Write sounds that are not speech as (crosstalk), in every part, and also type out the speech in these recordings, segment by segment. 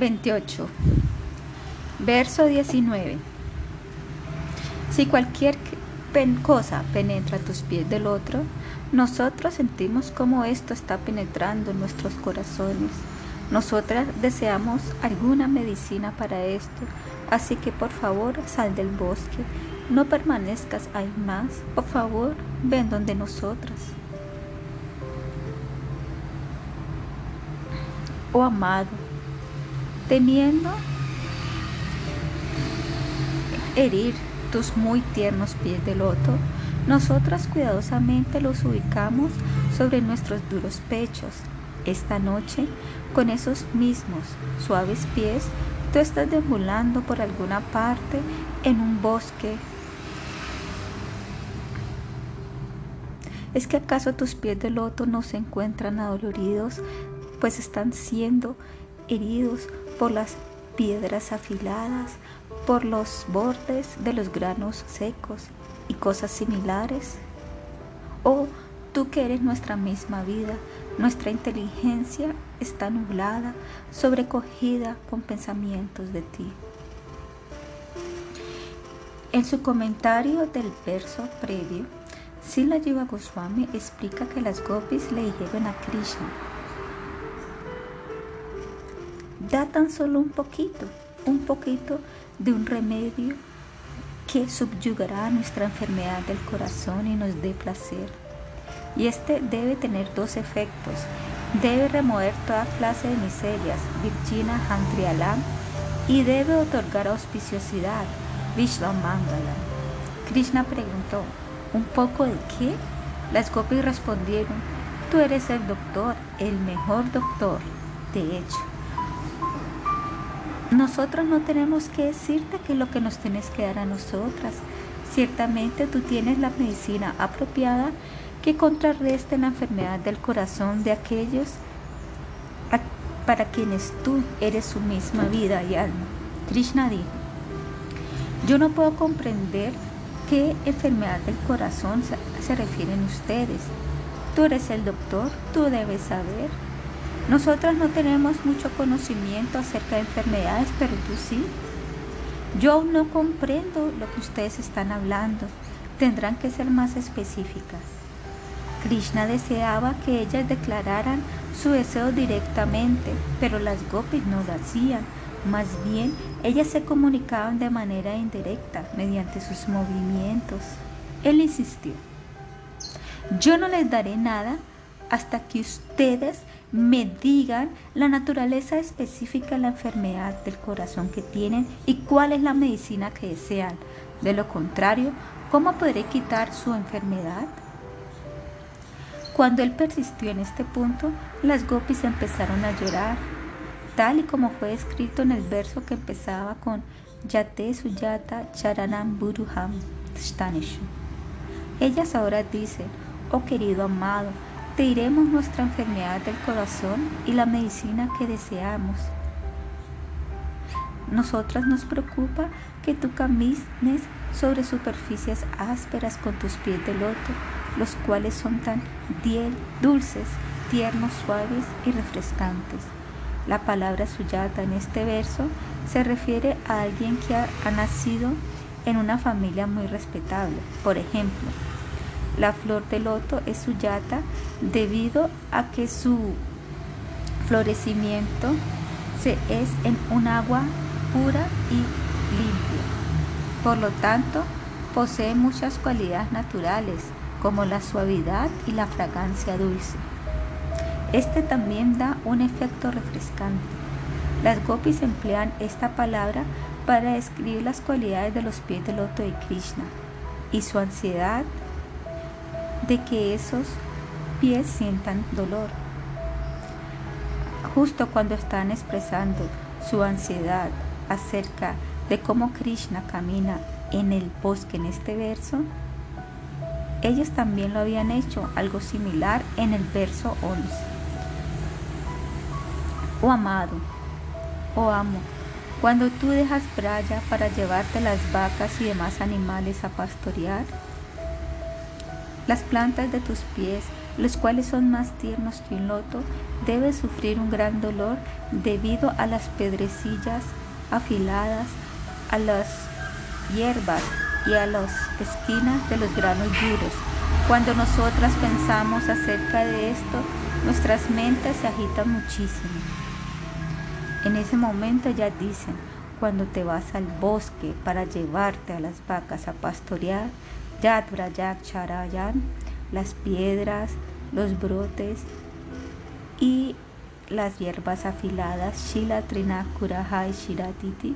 28. Verso 19. Si cualquier cosa penetra tus pies del otro, nosotros sentimos como esto está penetrando en nuestros corazones. Nosotras deseamos alguna medicina para esto, así que por favor sal del bosque, no permanezcas ahí más, por favor ven donde nosotras. Oh amado, temiendo herir tus muy tiernos pies de loto, nosotras cuidadosamente los ubicamos sobre nuestros duros pechos. Esta noche, con esos mismos suaves pies, tú estás deambulando por alguna parte en un bosque. ¿Es que acaso tus pies de loto no se encuentran adoloridos, pues están siendo heridos por las piedras afiladas, por los bordes de los granos secos y cosas similares? ¿O tú que eres nuestra misma vida, nuestra inteligencia está nublada, sobrecogida con pensamientos de ti? En su comentario del verso previo, Sila Jiva Goswami explica que las gopis le dijeron a Krishna, da tan solo un poquito, un poquito de un remedio que subyugará nuestra enfermedad del corazón y nos dé placer. Y este debe tener dos efectos. Debe remover toda clase de miserias, Virgina Handrialam, y debe otorgar auspiciosidad, Vishwamangala. Krishna preguntó, ¿un poco de qué? Las gopis respondieron, tú eres el doctor, el mejor doctor. De hecho, nosotros no tenemos que decirte que es lo que nos tienes que dar a nosotras. Ciertamente tú tienes la medicina apropiada que contrarreste la enfermedad del corazón de aquellos para quienes tú eres su misma vida y alma. Krishna dijo, yo no puedo comprender qué enfermedad del corazón se refieren ustedes. Tú eres el doctor, tú debes saber. Nosotros no tenemos mucho conocimiento acerca de enfermedades, pero tú sí. Yo aún no comprendo lo que ustedes están hablando. Tendrán que ser más específicas. Krishna deseaba que ellas declararan su deseo directamente, pero las gopis no lo hacían. Más bien, ellas se comunicaban de manera indirecta, mediante sus movimientos. Él insistió, yo no les daré nada hasta que ustedes me digan la naturaleza específica de la enfermedad del corazón que tienen y cuál es la medicina que desean. De lo contrario, ¿cómo podré quitar su enfermedad? Cuando él persistió en este punto, las gopis empezaron a llorar, tal y como fue escrito en el verso que empezaba con Yate Suyata Charanam Buruham Staneshu. Ellas ahora dicen, oh querido amado, te diremos nuestra enfermedad del corazón y la medicina que deseamos. Nosotras nos preocupa que tú camines sobre superficies ásperas con tus pies de loto, los cuales son tan dulces, tiernos, suaves y refrescantes. La palabra suyata en este verso se refiere a alguien que ha nacido en una familia muy respetable. Por ejemplo, la flor de loto es suyata debido a que su florecimiento se es en un agua pura y limpia. Por lo tanto, posee muchas cualidades naturales como la suavidad y la fragancia dulce. Este también da un efecto refrescante. Las gopis emplean esta palabra para describir las cualidades de los pies del loto de Krishna y su ansiedad de que esos pies sientan dolor. Justo cuando están expresando su ansiedad acerca de cómo Krishna camina en el bosque en este verso, ellos también lo habían hecho algo similar en el verso 11. Oh amado, oh amo, cuando tú dejas braya para llevarte las vacas y demás animales a pastorear, las plantas de tus pies los cuales son más tiernos que un loto, debe sufrir un gran dolor debido a las pedrecillas afiladas, a las hierbas y a las esquinas de los granos duros. Cuando nosotras pensamos acerca de esto, nuestras mentes se agitan muchísimo. En ese momento ya dicen, cuando te vas al bosque para llevarte a las vacas a pastorear, Charayan, las piedras, los brotes y las hierbas afiladas, Shila Trinakura Shiratiti,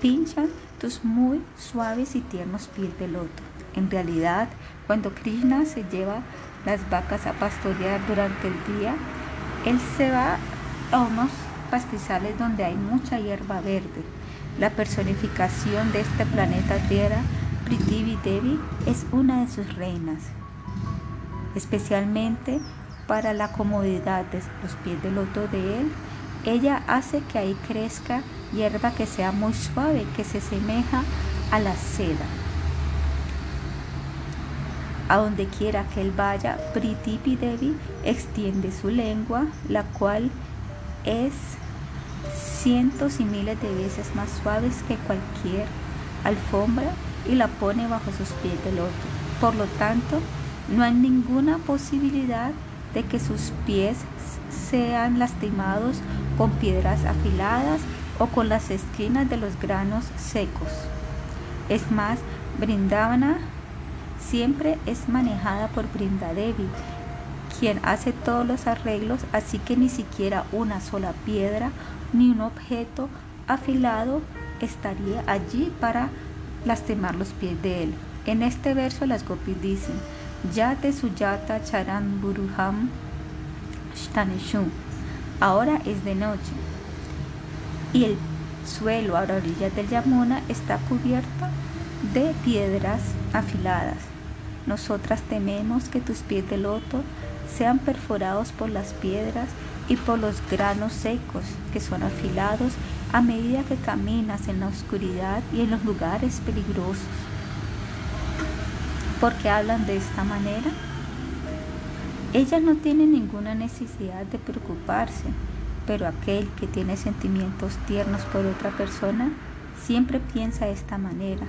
pinchan tus muy suaves y tiernos pies de loto. En realidad, cuando Krishna se lleva las vacas a pastorear durante el día, él se va a unos pastizales donde hay mucha hierba verde. La personificación de este planeta Tierra, Prithvi Devi, es una de sus reinas especialmente para la comodidad de los pies del loto de él. Ella hace que ahí crezca hierba que sea muy suave, que se semeja a la seda. A donde quiera que él vaya, Pritipi Devi extiende su lengua, la cual es cientos y miles de veces más suaves que cualquier alfombra y la pone bajo sus pies del loto. Por lo tanto, no hay ninguna posibilidad de que sus pies sean lastimados con piedras afiladas o con las esquinas de los granos secos. Es más, Brindavana siempre es manejada por Brindadevi, quien hace todos los arreglos, así que ni siquiera una sola piedra ni un objeto afilado estaría allí para lastimar los pies de él. En este verso las gopis dicen, Yate Suyata Charan Buruham Shtaneshum. Ahora es de noche y el suelo a la orilla del Yamuna está cubierto de piedras afiladas. Nosotras tememos que tus pies de loto sean perforados por las piedras y por los granos secos que son afilados a medida que caminas en la oscuridad y en los lugares peligrosos. ¿Por qué hablan de esta manera? Ella no tiene ninguna necesidad de preocuparse, pero aquel que tiene sentimientos tiernos por otra persona siempre piensa de esta manera.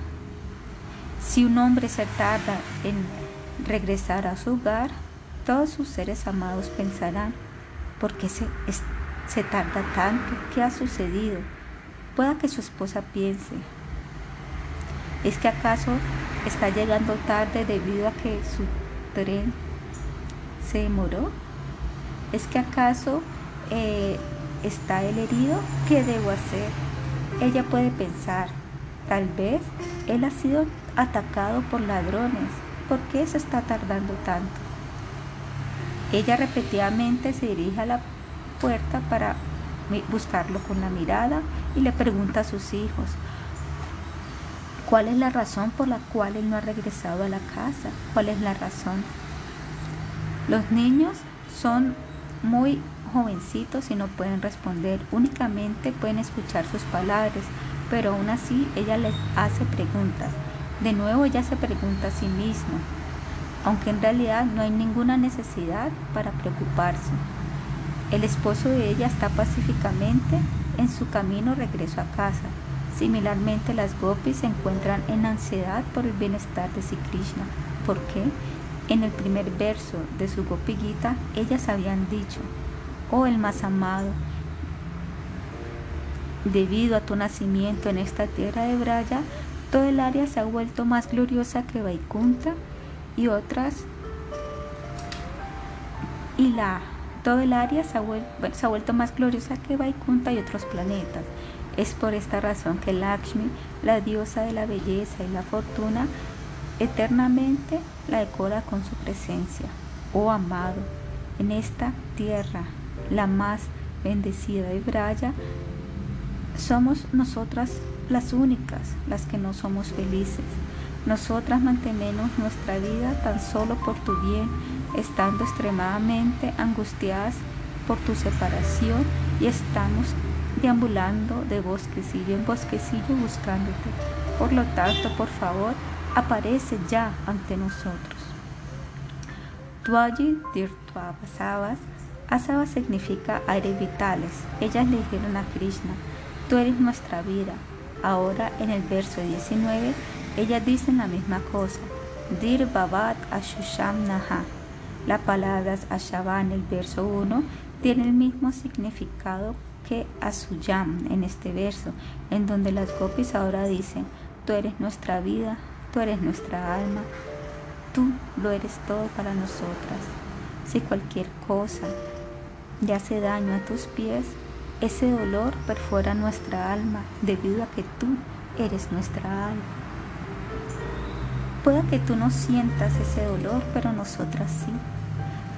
Si un hombre se tarda en regresar a su hogar, todos sus seres amados pensarán, ¿por qué se, se tarda tanto? ¿Qué ha sucedido? Pueda que su esposa piense, ¿es que acaso está llegando tarde debido a que su tren se demoró? ¿Es que acaso eh, está el herido? ¿Qué debo hacer? Ella puede pensar, tal vez él ha sido atacado por ladrones. ¿Por qué se está tardando tanto? Ella repetidamente se dirige a la puerta para buscarlo con la mirada y le pregunta a sus hijos, ¿Cuál es la razón por la cual él no ha regresado a la casa? ¿Cuál es la razón? Los niños son muy jovencitos y no pueden responder, únicamente pueden escuchar sus palabras, pero aún así ella les hace preguntas. De nuevo ella se pregunta a sí misma, aunque en realidad no hay ninguna necesidad para preocuparse. El esposo de ella está pacíficamente en su camino regreso a casa. Similarmente, las gopis se encuentran en ansiedad por el bienestar de Sri Krishna. ¿Por qué? En el primer verso de su Gopi Gita, ellas habían dicho, oh el más amado, debido a tu nacimiento en esta tierra de Braya, todo el área se ha vuelto más gloriosa que Vaikunta y otras, y la, todo el área se ha, vuelto, más gloriosa que Vaikunta y otros planetas. Es por esta razón que Lakshmi, la diosa de la belleza y la fortuna, eternamente la decora con su presencia. Oh amado, en esta tierra, la más bendecida de Braya, somos nosotras las únicas las que no somos felices. Nosotras mantenemos nuestra vida tan solo por tu bien, estando extremadamente angustiadas por tu separación y estamos deambulando de bosquecillo en bosquecillo buscándote. Por lo tanto, por favor, aparece ya ante nosotros. Tuayi Tirtuavasavas. Asava significa aire vitales. Ellas le dijeron a Krishna, tú eres nuestra vida. Ahora en el verso 19, ellas dicen la misma cosa. Dir Babat Ashusham Naha. La palabra Ashava en el verso 1 tiene el mismo significado que Asuyam en este verso, en donde las gopis ahora dicen, tú eres nuestra vida, tú eres nuestra alma, tú lo eres todo para nosotras. Si cualquier cosa le hace daño a tus pies, ese dolor perfora nuestra alma debido a que tú eres nuestra alma. Puede que tú no sientas ese dolor, pero nosotras sí.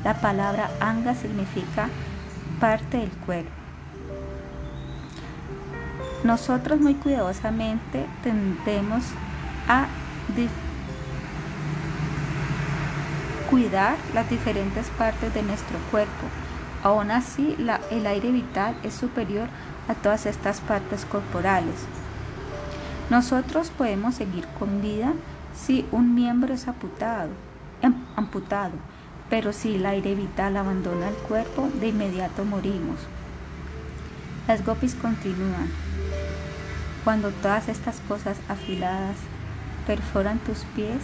La palabra anga significa parte del cuerpo. Nosotros muy cuidadosamente tendemos a cuidar las diferentes partes de nuestro cuerpo. Aún así, el aire vital es superior a todas estas partes corporales. Nosotros podemos seguir con vida si un miembro es amputado, em, amputado, pero si el aire vital abandona el cuerpo, de inmediato morimos. Las gopis continúan. Cuando todas estas cosas afiladas perforan tus pies,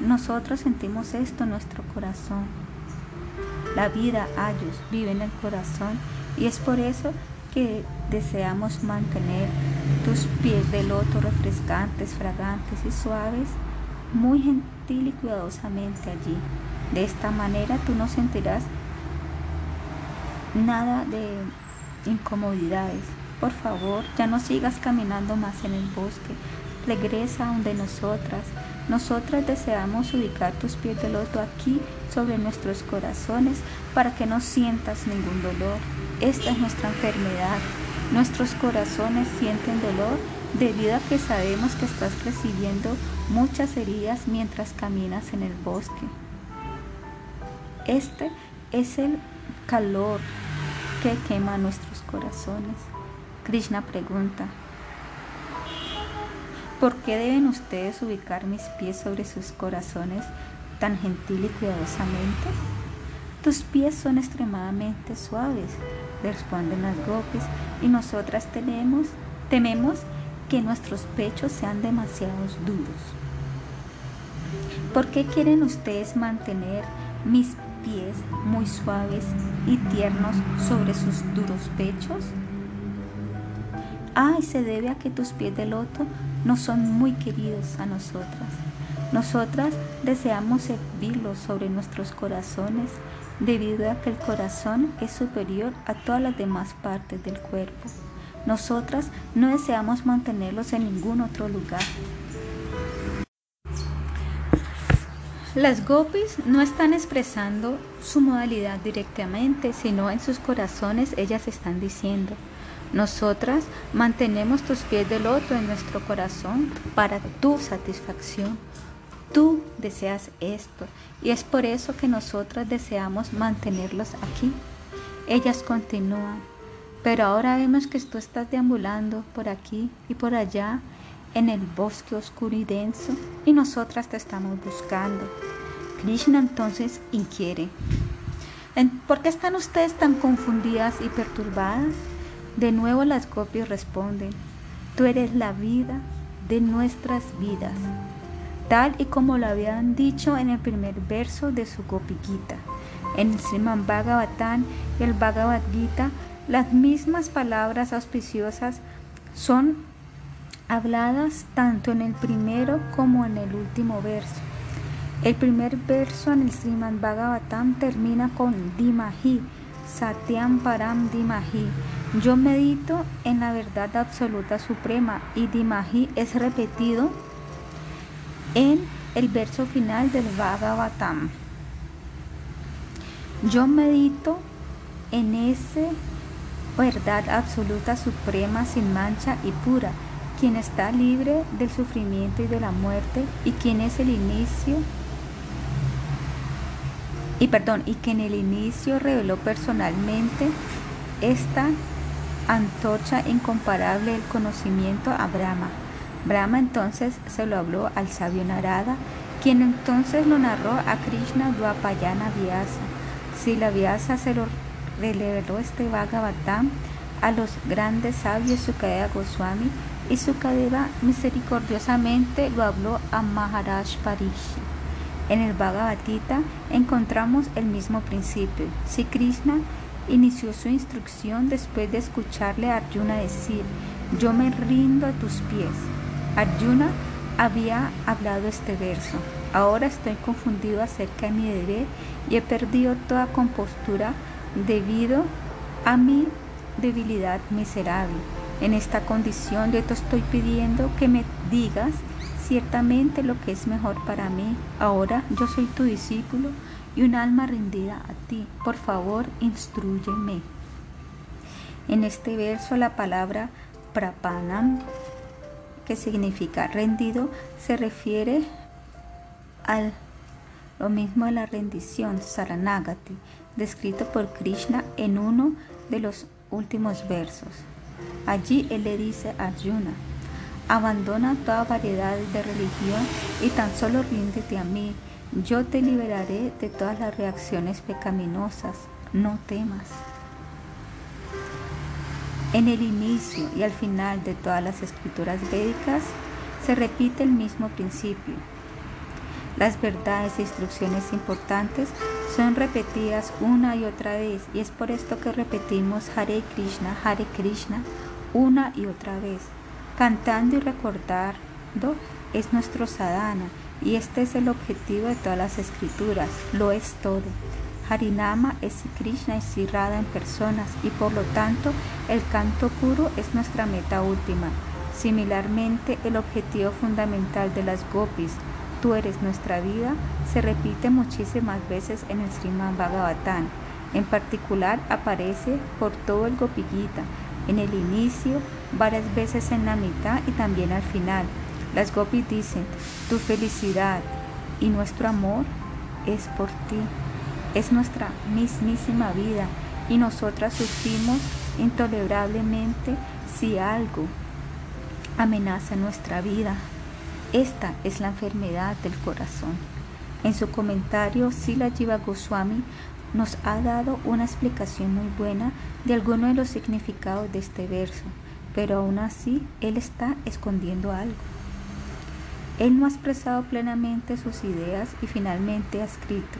nosotros sentimos esto en nuestro corazón. La vida, Ayus, vive en el corazón y es por eso que deseamos mantener tus pies de loto refrescantes, fragantes y suaves muy gentil y cuidadosamente allí. De esta manera tú no sentirás nada de incomodidades. Por favor, ya no sigas caminando más en el bosque. Regresa donde nosotras. Nosotras deseamos ubicar tus pies de loto aquí sobre nuestros corazones para que no sientas ningún dolor. Esta es nuestra enfermedad. Nuestros corazones sienten dolor debido a que sabemos que estás recibiendo muchas heridas mientras caminas en el bosque. Este es el calor que quema nuestros corazones. Krishna pregunta, ¿por qué deben ustedes ubicar mis pies sobre sus corazones tan gentil y cuidadosamente? Tus pies son extremadamente suaves, responden las gopis, y nosotras tememos que nuestros pechos sean demasiado duros. ¿Por qué quieren ustedes mantener mis muy suaves y tiernos sobre sus duros pechos? Ay, se debe a que tus pies de loto no son muy queridos a nosotras. Nosotras deseamos servirlos sobre nuestros corazones debido a que el corazón es superior a todas las demás partes del cuerpo. Nosotras no deseamos mantenerlos en ningún otro lugar. Las gopis no están expresando su modalidad directamente, sino en sus corazones ellas están diciendo, nosotras mantenemos tus pies de loto en nuestro corazón para tu satisfacción. Tú deseas esto y es por eso que nosotras deseamos mantenerlos aquí. Ellas continúan. Pero ahora vemos que tú estás deambulando por aquí y por allá en el bosque oscuro y denso y nosotras te estamos buscando. Krishna entonces inquiere. ¿Por qué están ustedes tan confundidas y perturbadas? De nuevo las copias responden, tú eres la vida de nuestras vidas, tal y como lo habían dicho en el primer verso de su Gopikita. En el Sriman Bhagavatam y el Bhagavad Gita las mismas palabras auspiciosas son habladas tanto en el primero como en el último verso. El primer verso en el Sriman Bhagavatam termina con Dimahi, Satyam Param Dimahi. Yo medito en la verdad absoluta suprema y Dimahi es repetido en el verso final del Bhagavatam. Yo medito en ese verdad absoluta, suprema, sin mancha y pura, quien está libre del sufrimiento y de la muerte y quien es el inicio y perdón, y que en el inicio reveló personalmente esta antorcha incomparable del conocimiento a Brahma. Brahma entonces se lo habló al sabio Narada quien entonces lo narró a Krishna Dwapayana Vyasa. Si la Vyasa se lo reveló este Bhagavatam a los grandes sabios Sukadeva Goswami y Sukadeva misericordiosamente lo habló a Maharaj Parishi. En el Bhagavad Gita encontramos el mismo principio. Si Krishna inició su instrucción después de escucharle a Arjuna decir, yo me rindo a tus pies. Arjuna había hablado este verso. Ahora estoy confundido acerca de mi deber y he perdido toda compostura debido a mi debilidad miserable. En esta condición yo te estoy pidiendo que me digas ciertamente lo que es mejor para mí. Ahora yo soy tu discípulo y un alma rendida a ti. Por favor, instruyeme. En este verso la palabra prapanam, que significa rendido, se refiere al lo mismo de la rendición, Saranagati, descrito por Krishna en uno de los últimos versos. Allí él le dice a Arjuna, Abandona toda variedad de religión y tan solo ríndete a mí. Yo te liberaré de todas las reacciones pecaminosas. No temas. En el inicio y al final de todas las escrituras védicas se repite el mismo principio. Las verdades e instrucciones importantes son repetidas una y otra vez y es por esto que repetimos Hare Krishna, Hare Krishna una y otra vez. Cantando y recordando es nuestro sadhana y este es el objetivo de todas las escrituras, lo es todo. Harinama es Krishna y en personas y por lo tanto el canto puro es nuestra meta última. Similarmente, el objetivo fundamental de las gopis, tú eres nuestra vida, se repite muchísimas veces en el Sriman Bhagavatam. En particular aparece por todo el Gopigita, en el inicio, varias veces en la mitad y también al final. Las gopis dicen, tu felicidad y nuestro amor es por ti, es nuestra mismísima vida y nosotras sufrimos intolerablemente si algo amenaza nuestra vida. Esta es la enfermedad del corazón. En su comentario, Sila Jiva Goswami nos ha dado una explicación muy buena de alguno de los significados de este verso, pero aún así él está escondiendo algo. Él no ha expresado plenamente sus ideas y finalmente ha escrito,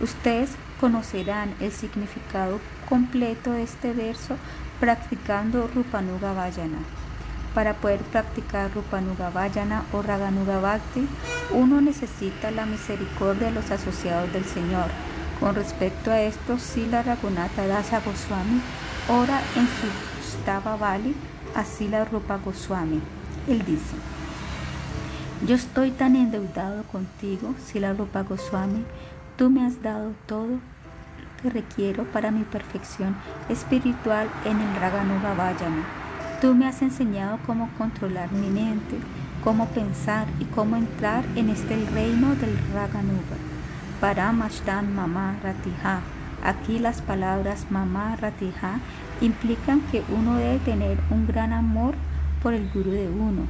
ustedes conocerán el significado completo de este verso practicando Rupanuga Vayana. Para poder practicar Rupanuga Vayana o Raganuga Bhakti, uno necesita la misericordia de los asociados del Señor, con respecto a esto, Sila Raghunatha Dasa Goswami ora en su Stava Valley a Sila Rupa Goswami. Él dice, yo estoy tan endeudado contigo, Sila Rupa Goswami, tú me has dado todo lo que requiero para mi perfección espiritual en el Raganuga Vayana. Tú me has enseñado cómo controlar mi mente, cómo pensar y cómo entrar en este reino del Raganuga. Paramashtan Mamá Ratija. Aquí las palabras Mamá Ratija implican que uno debe tener un gran amor por el guru de uno,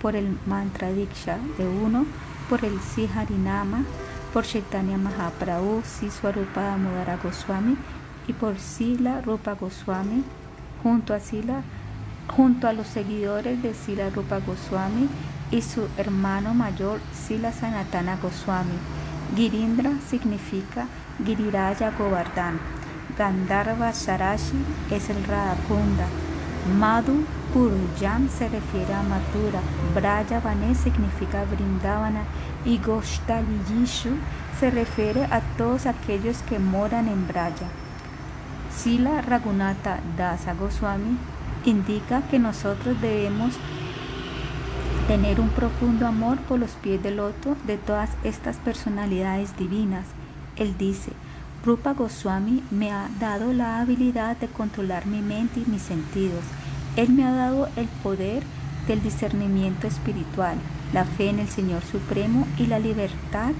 por el mantra diksha de uno, por el Siharinama, por Chaitanya Mahaprabhu, Siswarupa Damodara Goswami y por Sila Rupa Goswami, junto a Sila, junto a los seguidores de Sila Rupa Goswami y su hermano mayor Sila Sanatana Goswami. Girindra significa Giriraya Govardhan. Gandharva Sarashi es el Radhakunda. Madhu Purujan se refiere a Mathura. Brajavane significa Brindavana. Y Gostaliyishu se refiere a todos aquellos que moran en Braja. Sila Ragunata Dasa Goswami indica que nosotros debemos tener un profundo amor por los pies del loto de todas estas personalidades divinas. Él dice, Rupa Goswami me ha dado la habilidad de controlar mi mente y mis sentidos. Él me ha dado el poder del discernimiento espiritual, la fe en el Señor Supremo y la libertad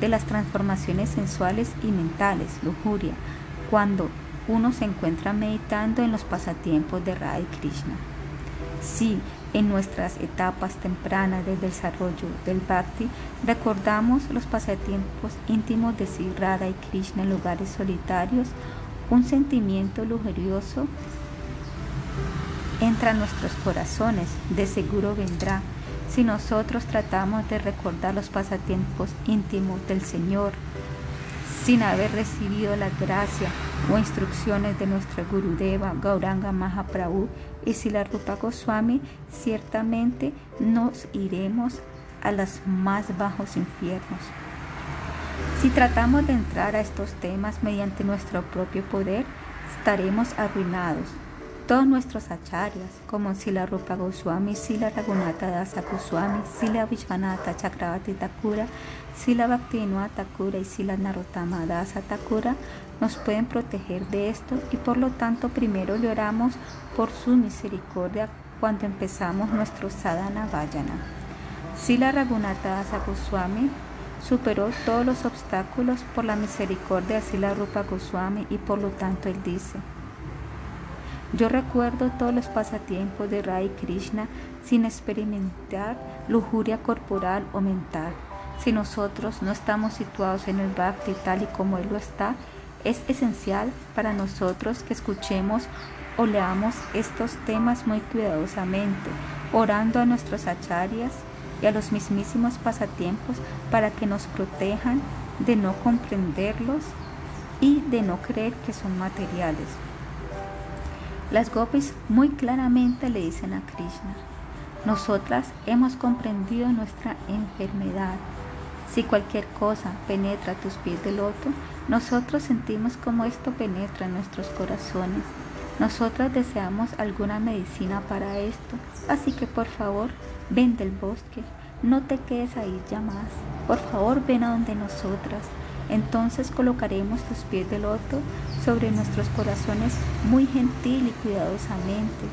de las transformaciones sensuales y mentales, lujuria, cuando uno se encuentra meditando en los pasatiempos de Radha Krishna. Si en nuestras etapas tempranas del desarrollo del Bhakti recordamos los pasatiempos íntimos de Sri Radha y Krishna en lugares solitarios, un sentimiento lujurioso entra a nuestros corazones, de seguro vendrá si nosotros tratamos de recordar los pasatiempos íntimos del Señor sin haber recibido la gracia o instrucciones de nuestra Gurudeva Gauranga Mahaprabhu y Sila Rupa Goswami, ciertamente nos iremos a los más bajos infiernos. Si tratamos de entrar a estos temas mediante nuestro propio poder, estaremos arruinados todos nuestros acharyas, como Sila Rupa Goswami, Sila Raghunatha Dasa Goswami, Sila Vishwanatha Chakravati Thakura, Sila Bhaktivinoda Thakura y Sila Narottama Dasa Thakura, nos pueden proteger de esto y por lo tanto primero le oramos por su misericordia cuando empezamos nuestro sadhana vayana. Sila Raghunatha Dasa Goswami superó todos los obstáculos por la misericordia de Sila Rupa Goswami y por lo tanto él dice, yo recuerdo todos los pasatiempos de Rai Krishna sin experimentar lujuria corporal o mental. Si nosotros no estamos situados en el Bhakti tal y como Él lo está, es esencial para nosotros que escuchemos o leamos estos temas muy cuidadosamente, orando a nuestros acharyas y a los mismísimos pasatiempos para que nos protejan de no comprenderlos y de no creer que son materiales. Las gopis muy claramente le dicen a Krishna, nosotras hemos comprendido nuestra enfermedad. Si cualquier cosa penetra tus pies de loto, nosotros sentimos como esto penetra en nuestros corazones. Nosotras deseamos alguna medicina para esto, así que por favor, ven del bosque, no te quedes ahí ya más. Por favor, ven a donde nosotras. Entonces colocaremos tus pies de loto sobre nuestros corazones muy gentil y cuidadosamente,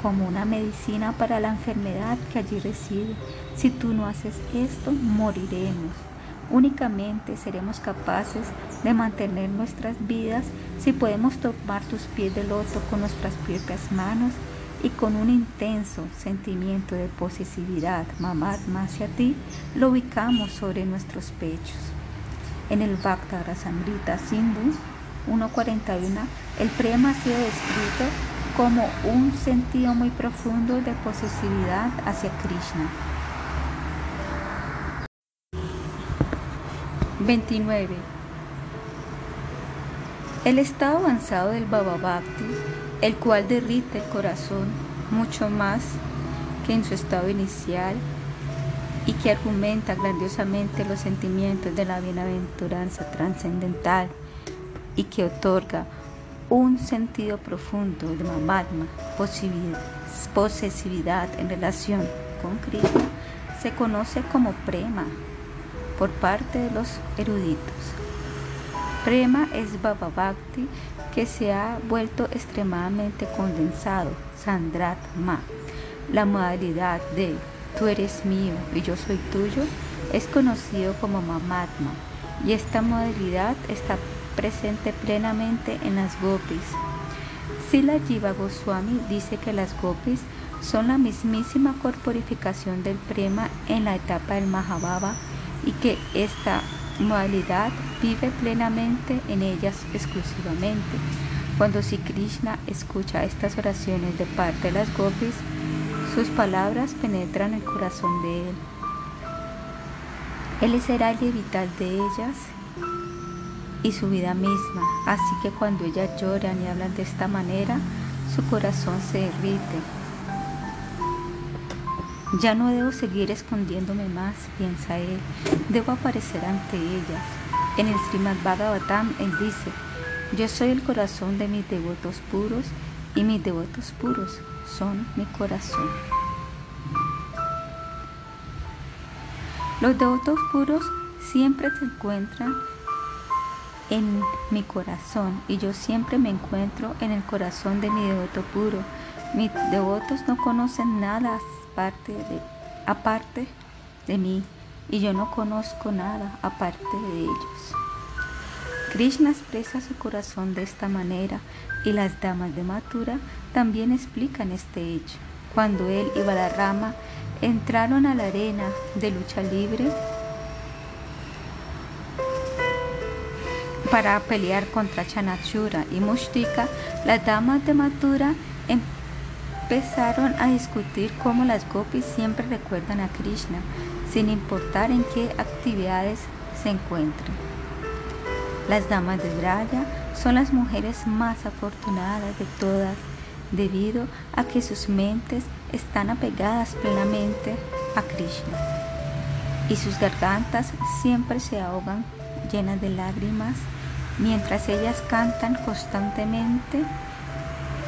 como una medicina para la enfermedad que allí reside. Si tú no haces esto, moriremos. Únicamente seremos capaces de mantener nuestras vidas si podemos tomar tus pies de loto con nuestras propias manos y con un intenso sentimiento de posesividad, mamá hacia ti, lo ubicamos sobre nuestros pechos. En el Bhakta Rasamrita Sindhu 1.41, el prema ha sido descrito como un sentido muy profundo de posesividad hacia Krishna. 29. El estado avanzado del Baba Bhakti, el cual derrite el corazón mucho más que en su estado inicial y que argumenta grandiosamente los sentimientos de la bienaventuranza trascendental y que otorga un sentido profundo de mamadma, posesividad en relación con Krishna, se conoce como prema por parte de los eruditos. Prema es Baba Bhakti que se ha vuelto extremadamente condensado, Sandratma. La modalidad de tú eres mío y yo soy tuyo es conocido como Mamatma y esta modalidad está presente plenamente en las gopis. Sila Jiva Goswami dice que las gopis son la mismísima corporificación del prema en la etapa del Mahabhava y que esta modalidad vive plenamente en ellas exclusivamente. Cuando Sri Krishna escucha estas oraciones de parte de las gopis, sus palabras penetran el corazón de él. Él será el vital de ellas y su vida misma. Así que cuando ellas lloran y hablan de esta manera, su corazón se derrite. Ya no debo seguir escondiéndome más, piensa él. Debo aparecer ante ellas. En el Srimad Bhagavatam él dice, yo soy el corazón de mis devotos puros y mis devotos puros son mi corazón. Los devotos puros siempre se encuentran en mi corazón y yo siempre me encuentro en el corazón de mi devoto puro. Mis devotos no conocen nada aparte de, aparte de mí y yo no conozco nada aparte de ellos. Krishna expresa su corazón de esta manera y las damas de Mathura también explican este hecho. cuando él y Balarama entraron a la arena de lucha libre para pelear contra Chanachura y Mushtika, las damas de Mathura empezaron a discutir cómo las gopis siempre recuerdan a Krishna, sin importar en qué actividades se encuentren. Las damas de Braya son las mujeres más afortunadas de todas debido a que sus mentes están apegadas plenamente a Krishna y sus gargantas siempre se ahogan llenas de lágrimas mientras ellas cantan constantemente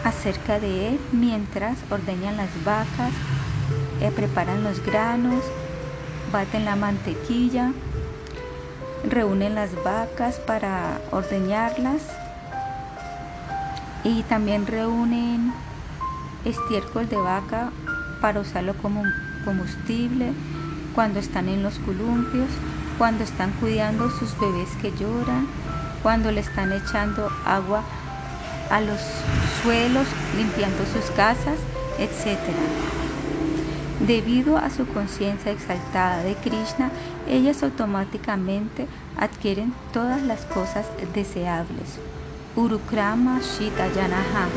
acerca de él, mientras ordeñan las vacas, eh, preparan los granos, baten la mantequilla, reúnen las vacas para ordeñarlas y también reúnen estiércol de vaca para usarlo como combustible cuando están en los columpios, cuando están cuidando sus bebés que lloran, cuando le están echando agua a los suelos, limpiando sus casas, etc. Debido a su conciencia exaltada de Krishna, ellas automáticamente adquieren todas las cosas deseables. Urukrama Shita Yanaha.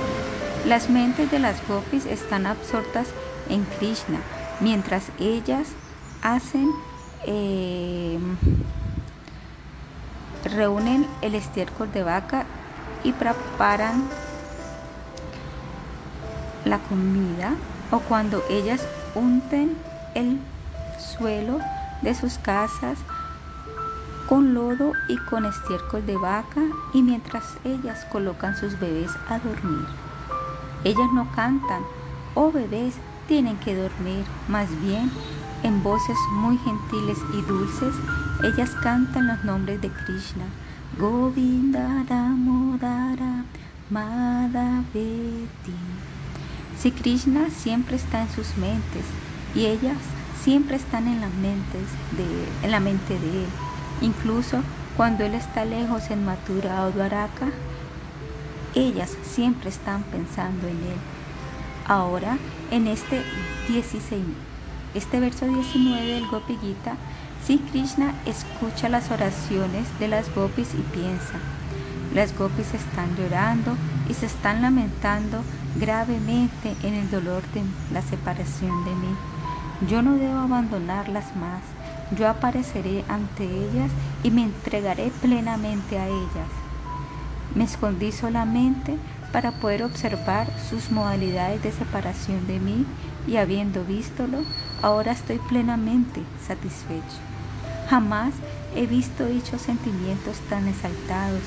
Las mentes de las gopis están absortas en Krishna, mientras ellas hacen eh, reúnen el estiércol de vaca y preparan la comida o cuando ellas unten el suelo de sus casas con lodo y con estiércol de vaca y mientras ellas colocan sus bebés a dormir. Ellas no cantan, oh bebés, tienen que dormir, más bien en voces muy gentiles y dulces, ellas cantan los nombres de Krishna. Govinda Damodara Madhaveti. Si Krishna siempre está en sus mentes y ellas siempre están en, la mente de él, incluso cuando él está lejos en Mathura o ellas siempre están pensando en él. Ahora, en este 16 este verso 19 del Gopi Gita, si Krishna escucha las oraciones de las gopis y piensa, las gopis están llorando y se están lamentando gravemente en el dolor de la separación de mí. Yo no debo abandonarlas más. Yo apareceré ante ellas y me entregaré plenamente a ellas. Me escondí solamente para poder observar sus modalidades de separación de mí y habiendo vístolo, ahora estoy plenamente satisfecho. Jamás he visto dichos sentimientos tan exaltados,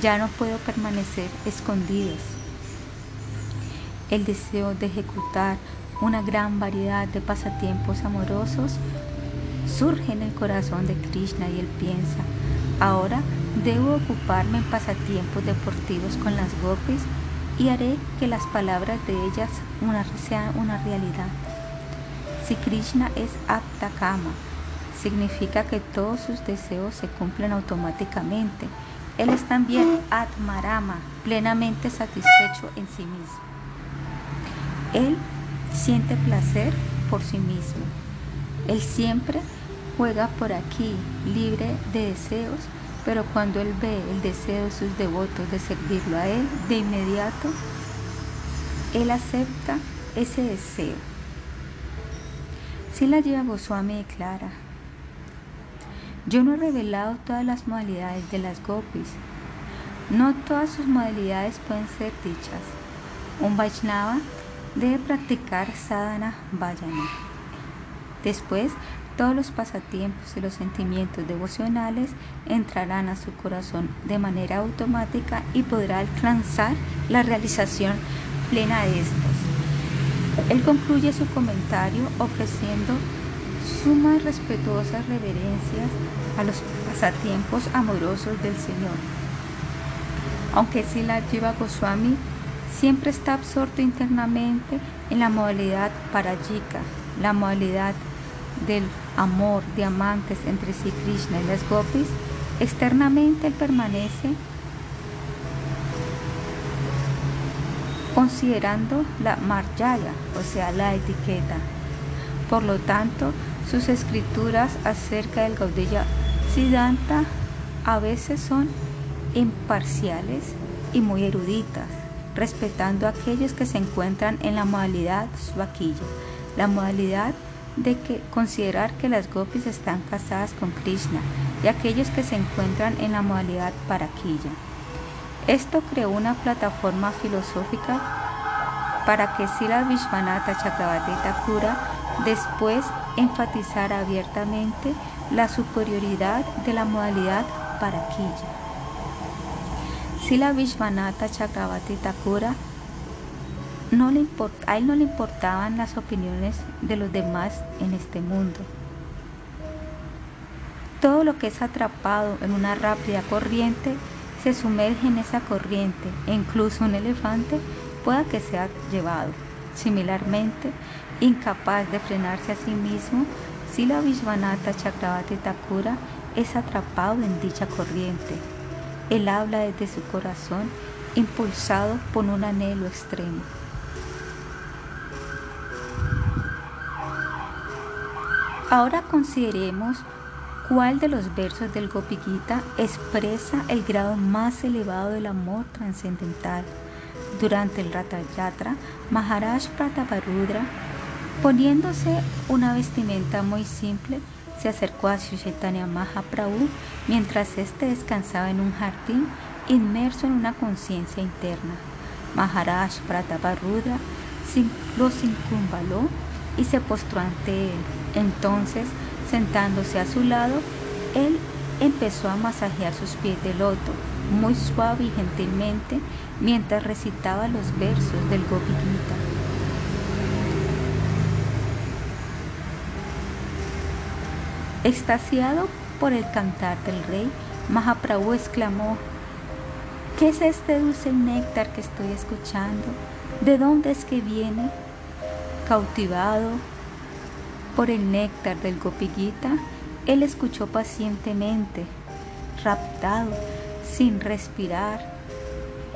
ya no puedo permanecer escondidos. El deseo de ejecutar una gran variedad de pasatiempos amorosos surge en el corazón de Krishna y él piensa, ahora debo ocuparme en pasatiempos deportivos con las gopis y haré que las palabras de ellas sean una realidad. Si Krishna es Aptakama, significa que todos sus deseos se cumplen automáticamente. Él es también Atmarama, plenamente satisfecho en sí mismo. Él siente placer por sí mismo. Él siempre juega por aquí, libre de deseos, pero cuando él ve el deseo de sus devotos de servirlo a él, de inmediato, él acepta ese deseo si la lleva Goswami declara, yo no he revelado todas las modalidades de las gopis. No todas sus modalidades pueden ser dichas. Un Vaishnava debe practicar sadhana vayana. Después, todos los pasatiempos y los sentimientos devocionales entrarán a su corazón de manera automática y podrá alcanzar la realización plena de estos. Él concluye su comentario ofreciendo sumas respetuosas reverencias a los pasatiempos amorosos del Señor. Aunque Sila Jiva Goswami siempre está absorto internamente en la modalidad parajika, la modalidad del amor de amantes entre sí Krishna y las gopis, externamente permanece considerando la marjaya, o sea, la etiqueta. Por lo tanto, sus escrituras acerca del Gaudiya Siddhanta a veces son imparciales y muy eruditas, respetando a aquellos que se encuentran en la modalidad Svakiya, la modalidad de que considerar que las gopis están casadas con Krishna y aquellos que se encuentran en la modalidad Parakya. Esto creó una plataforma filosófica para que Sila Vishwanatha Chakravarti Thakura después enfatizara abiertamente la superioridad de la modalidad Parakya. Sila Vishwanatha Chakravarti Thakura no le a él no le importaban las opiniones de los demás en este mundo. Todo lo que es atrapado en una rápida corriente se sumerge en esa corriente e incluso un elefante pueda que sea llevado. Similarmente, incapaz de frenarse a sí mismo, si la Vishwanatha Chakravarti Thakura es atrapado en dicha corriente. Él habla desde su corazón, impulsado por un anhelo extremo. Ahora consideremos ¿Cuál de los versos del Gopi Gita expresa el grado más elevado del amor trascendental? Durante el Ratha Yatra, Maharaj Prataparudra, poniéndose una vestimenta muy simple, se acercó a Sri Chaitanya Mahaprabhu mientras éste descansaba en un jardín inmerso en una conciencia interna. Maharaj Prataparudra lo circunvaló y se postró ante él. Entonces, Sentándose a su lado, él empezó a masajear sus pies de loto, muy suave y gentilmente, mientras recitaba los versos del Gopi Extasiado por el cantar del rey, Mahaprabhu exclamó, ¿qué es este dulce néctar que estoy escuchando? ¿De dónde es que viene? Cautivado por el néctar del Gopiguita, él escuchó pacientemente, raptado, sin respirar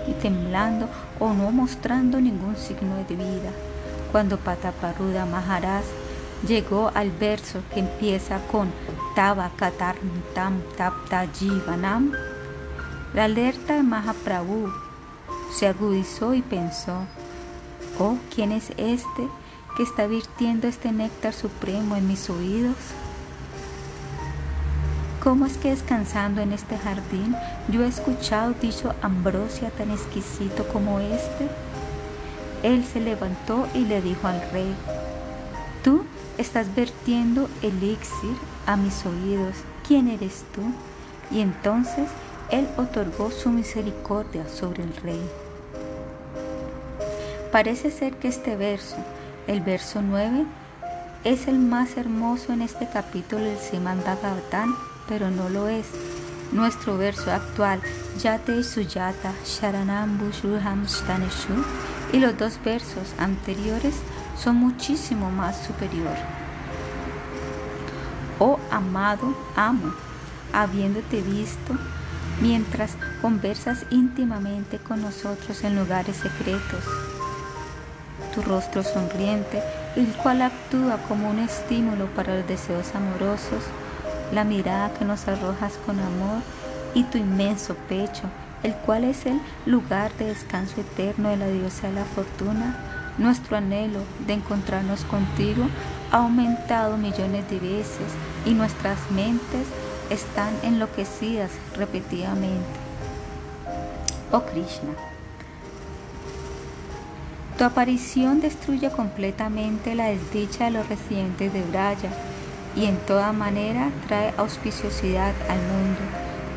y temblando o no mostrando ningún signo de vida. Cuando Pataparuda Maharaj llegó al verso que empieza con Tava Katarntam Tapta Jivanam, la alerta de Mahaprabhu se agudizó y pensó, oh, ¿quién es este? que está virtiendo este néctar supremo en mis oídos? ¿Cómo es que descansando en este jardín yo he escuchado dicho ambrosia tan exquisito como este? Él se levantó y le dijo al rey, tú estás vertiendo elixir a mis oídos, ¿quién eres tú? Y entonces él otorgó su misericordia sobre el rey. Parece ser que este verso el verso 9 es el más hermoso en este capítulo del Siman Bhagavatam, pero no lo es. Nuestro verso actual, Yate Suyata Sharanam Bushuham Staneshu, y los dos versos anteriores son muchísimo más superior. Oh amado, amo, habiéndote visto, mientras conversas íntimamente con nosotros en lugares secretos tu rostro sonriente, el cual actúa como un estímulo para los deseos amorosos, la mirada que nos arrojas con amor y tu inmenso pecho, el cual es el lugar de descanso eterno de la diosa de la fortuna, nuestro anhelo de encontrarnos contigo ha aumentado millones de veces y nuestras mentes están enloquecidas repetidamente. Oh Krishna, tu aparición destruye completamente la desdicha de los residentes de Braya y en toda manera trae auspiciosidad al mundo.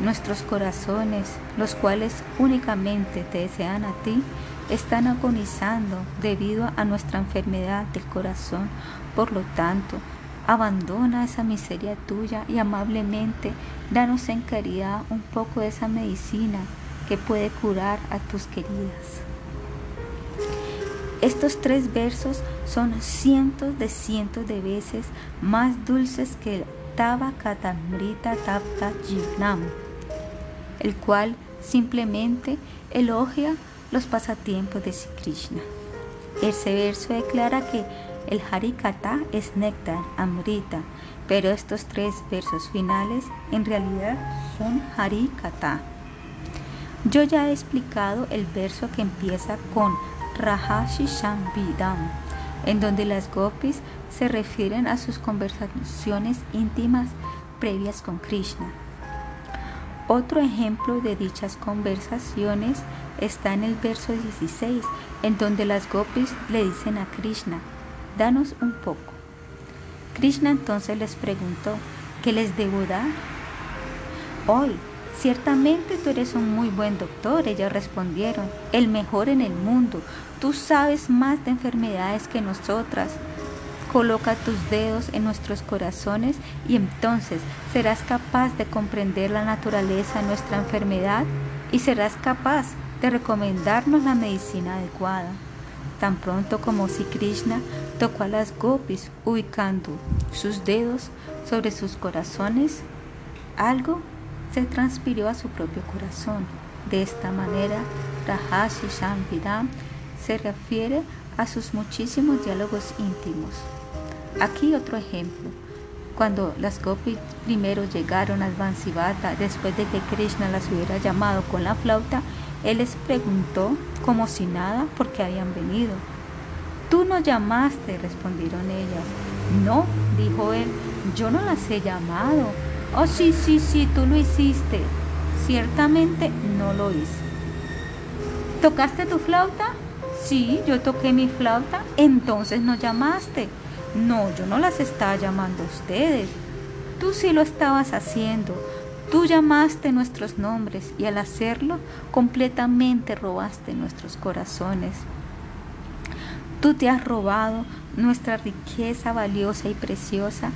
Nuestros corazones, los cuales únicamente te desean a ti, están agonizando debido a nuestra enfermedad del corazón. Por lo tanto, abandona esa miseria tuya y amablemente danos en caridad un poco de esa medicina que puede curar a tus queridas. Estos tres versos son cientos de cientos de veces más dulces que el Tava Katamrita Tapta Jivnam, el cual simplemente elogia los pasatiempos de Sri Krishna. Ese verso declara que el Harikata es néctar, amrita, pero estos tres versos finales en realidad son Harikata. Yo ya he explicado el verso que empieza con Rahashi Shambhidam, en donde las gopis se refieren a sus conversaciones íntimas previas con Krishna. Otro ejemplo de dichas conversaciones está en el verso 16, en donde las gopis le dicen a Krishna, danos un poco. Krishna entonces les preguntó, ¿qué les debo dar? Hoy, ciertamente tú eres un muy buen doctor, ellas respondieron, el mejor en el mundo, tú sabes más de enfermedades que nosotras. Coloca tus dedos en nuestros corazones y entonces serás capaz de comprender la naturaleza de nuestra enfermedad y serás capaz de recomendarnos la medicina adecuada. Tan pronto como si Krishna tocó a las gopis ubicando sus dedos sobre sus corazones, algo se transpiró a su propio corazón. De esta manera, Rahashi Shambhidam se refiere a sus muchísimos diálogos íntimos. Aquí otro ejemplo. Cuando las gopis primero llegaron al Vansivata, después de que Krishna las hubiera llamado con la flauta, él les preguntó, como si nada, por qué habían venido. Tú no llamaste, respondieron ellas. No, dijo él, yo no las he llamado. Oh, sí, sí, sí, tú lo hiciste. Ciertamente no lo hice. ¿Tocaste tu flauta? Sí, yo toqué mi flauta. Entonces no llamaste. No, yo no las estaba llamando a ustedes. Tú sí lo estabas haciendo. Tú llamaste nuestros nombres y al hacerlo completamente robaste nuestros corazones. Tú te has robado nuestra riqueza valiosa y preciosa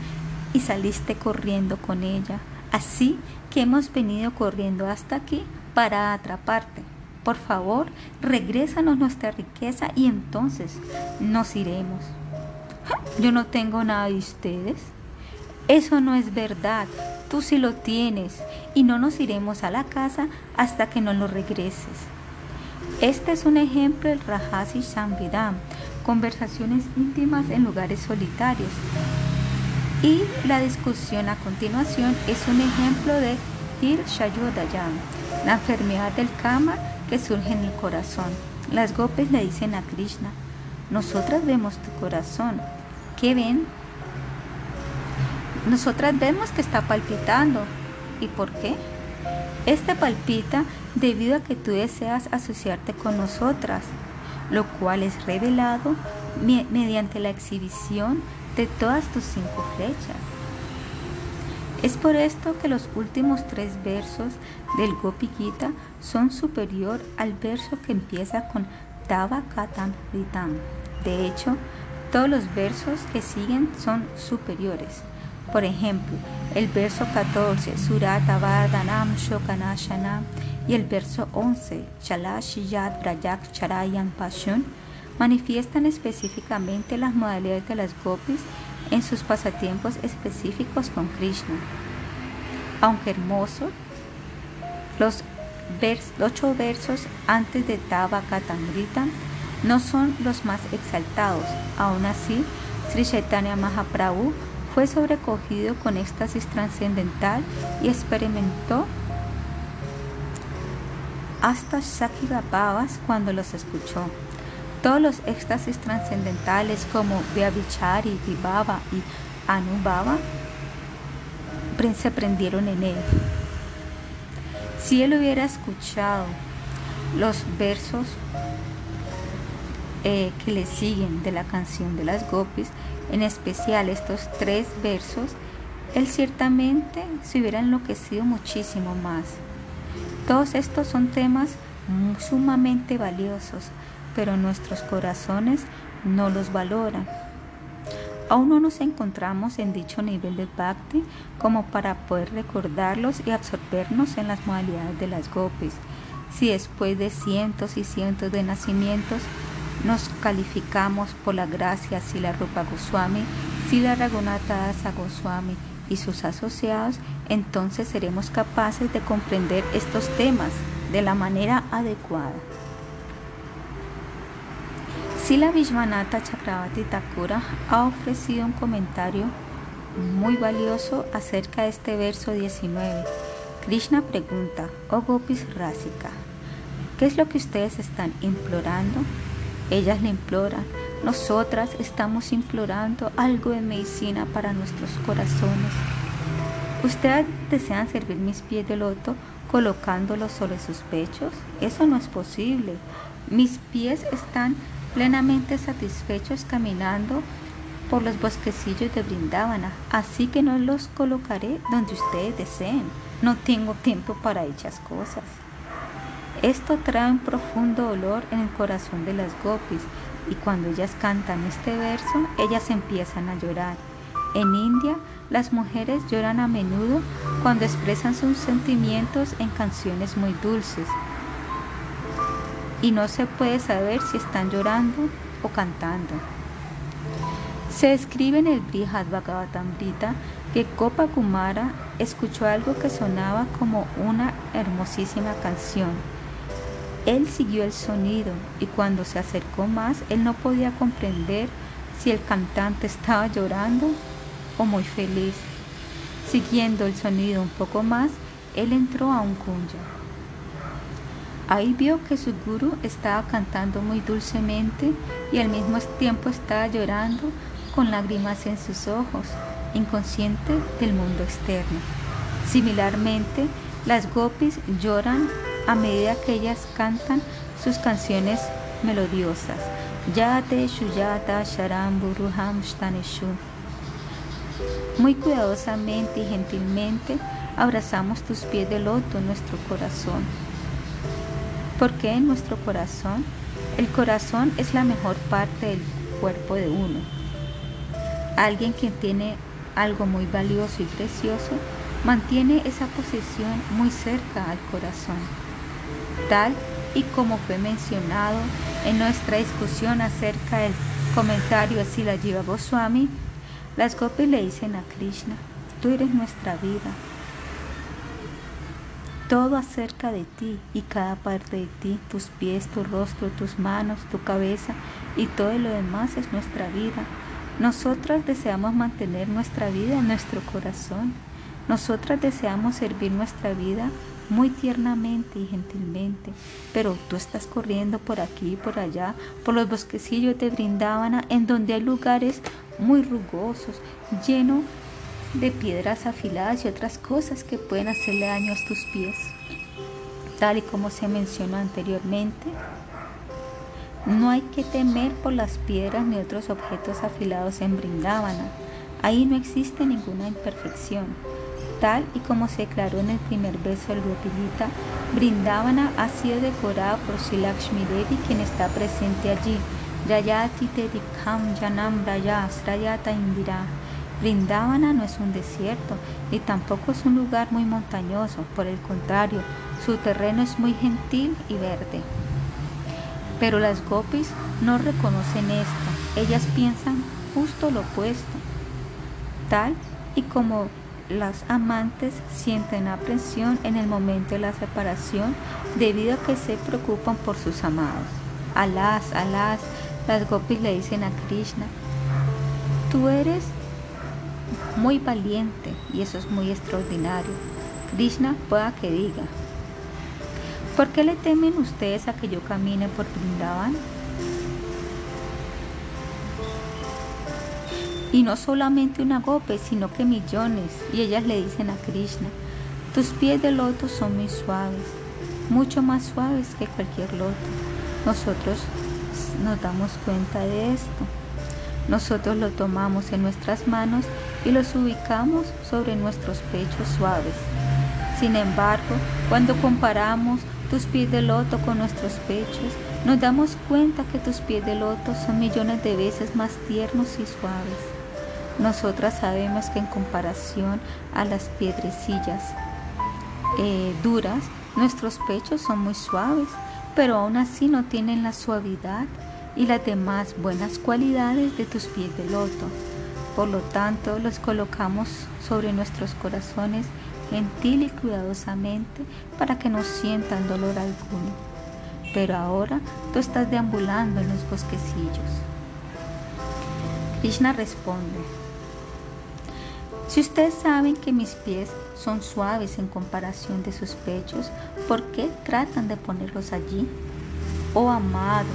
y saliste corriendo con ella. Así que hemos venido corriendo hasta aquí para atraparte. Por favor, regrésanos nuestra riqueza y entonces nos iremos. Yo no tengo nada de ustedes. Eso no es verdad. Tú sí lo tienes y no nos iremos a la casa hasta que nos lo regreses. Este es un ejemplo del Rajasi Shambhidam, conversaciones íntimas en lugares solitarios. Y la discusión a continuación es un ejemplo de Hir Shayodayam, la enfermedad del kama que surge en el corazón. Las gopes le dicen a Krishna, nosotras vemos tu corazón, ¿Qué ven? Nosotras vemos que está palpitando. ¿Y por qué? Este palpita debido a que tú deseas asociarte con nosotras, lo cual es revelado mediante la exhibición de todas tus cinco flechas. Es por esto que los últimos tres versos del Gopi Gita son superior al verso que empieza con Tava Katam Ritam. De hecho, todos los versos que siguen son superiores. Por ejemplo, el verso 14, Surata Vardhanam Shokanashanam, y el verso 11, Chalashiyat Brayak Charayan Pashun, manifiestan específicamente las modalidades de las gopis en sus pasatiempos específicos con Krishna. Aunque hermoso, los ocho versos antes de Tava Katamrita no son los más exaltados. Aún así, Sri Chaitanya Mahaprabhu fue sobrecogido con éxtasis trascendental y experimentó hasta Sakigapavas cuando los escuchó. Todos los éxtasis trascendentales como Vyavichari, Vibhava y Anubhava se prendieron en él. Si él hubiera escuchado los versos eh, que le siguen de la canción de las Gopis, en especial estos tres versos, él ciertamente se hubiera enloquecido muchísimo más. Todos estos son temas sumamente valiosos, pero nuestros corazones no los valoran. Aún no nos encontramos en dicho nivel de bhakti como para poder recordarlos y absorbernos en las modalidades de las gopis. Si después de cientos y cientos de nacimientos nos calificamos por la gracia Sila Rupa Goswami, Sila Raghunatha Goswami y sus asociados, entonces seremos capaces de comprender estos temas de la manera adecuada. Sila Vishwanatha Chakravati Thakura ha ofrecido un comentario muy valioso acerca de este verso 19. Krishna pregunta, oh Gopis Rasika, ¿qué es lo que ustedes están implorando? Ellas le imploran, nosotras estamos implorando algo de medicina para nuestros corazones. ¿Ustedes desean servir mis pies de loto colocándolos sobre sus pechos? Eso no es posible. Mis pies están plenamente satisfechos caminando por los bosquecillos de Brindávana, así que no los colocaré donde ustedes deseen. No tengo tiempo para hechas cosas. Esto trae un profundo dolor en el corazón de las gopis y cuando ellas cantan este verso, ellas empiezan a llorar. En India, las mujeres lloran a menudo cuando expresan sus sentimientos en canciones muy dulces y no se puede saber si están llorando o cantando. Se escribe en el Brihad Bhagavatamrita que Kopa Kumara escuchó algo que sonaba como una hermosísima canción. Él siguió el sonido y cuando se acercó más, él no podía comprender si el cantante estaba llorando o muy feliz. Siguiendo el sonido un poco más, él entró a un kunja. Ahí vio que su guru estaba cantando muy dulcemente y al mismo tiempo estaba llorando con lágrimas en sus ojos, inconsciente del mundo externo. Similarmente, las gopis lloran a medida que ellas cantan sus canciones melodiosas. Yate Shuyata Sharam Buruham. Muy cuidadosamente y gentilmente abrazamos tus pies de loto en nuestro corazón. ¿Por qué en nuestro corazón? El corazón es la mejor parte del cuerpo de uno. Alguien quien tiene algo muy valioso y precioso mantiene esa posesión muy cerca al corazón. Tal y como fue mencionado en nuestra discusión acerca del comentario de Sila Jiva Goswami, las gopis le dicen a Krishna, tú eres nuestra vida. Todo acerca de ti y cada parte de ti, tus pies, tu rostro, tus manos, tu cabeza y todo lo demás es nuestra vida nosotras deseamos mantener nuestra vida en nuestro corazón. Nosotras deseamos servir nuestra vida muy tiernamente y gentilmente, pero tú estás corriendo por aquí y por allá, por los bosquecillos de Brindábana, en donde hay lugares muy rugosos, llenos de piedras afiladas y otras cosas que pueden hacerle daño a tus pies. Tal y como se mencionó anteriormente, no hay que temer por las piedras ni otros objetos afilados en Brindávana. Ahí no existe ninguna imperfección. Tal y como se declaró en el primer verso del Gopilita, Brindávana ha sido decorada por Silakshmi Devi, quien está presente allí. Yayati Tedikam Yanam Srayata Indira. Brindávana no es un desierto y tampoco es un lugar muy montañoso, por el contrario, su terreno es muy gentil y verde. Pero las gopis no reconocen esto, ellas piensan justo lo opuesto, tal y como las amantes sienten aprensión en el momento de la separación debido a que se preocupan por sus amados. Alas, alas, las gopis le dicen a Krishna, tú eres muy valiente y eso es muy extraordinario. Krishna pueda que diga, ¿Por qué le temen ustedes a que yo camine por Brindavan? Y no solamente una gope, sino que millones. Y ellas le dicen a Krishna, tus pies de loto son muy suaves, mucho más suaves que cualquier loto. Nosotros nos damos cuenta de esto. Nosotros lo tomamos en nuestras manos y los ubicamos sobre nuestros pechos suaves. Sin embargo, cuando comparamos tus pies de loto con nuestros pechos, nos damos cuenta que tus pies de loto son millones de veces más tiernos y suaves. Nosotras sabemos que en comparación a las piedrecillas eh, duras, nuestros pechos son muy suaves, pero aún así no tienen la suavidad y las demás buenas cualidades de tus pies de loto. Por lo tanto, los colocamos sobre nuestros corazones gentil y cuidadosamente para que no sientan dolor alguno. pero ahora tú estás deambulando en los bosquecillos. Krishna responde, si ustedes saben que mis pies son suaves en comparación de sus pechos, ¿por qué tratan de ponerlos allí? Oh amado,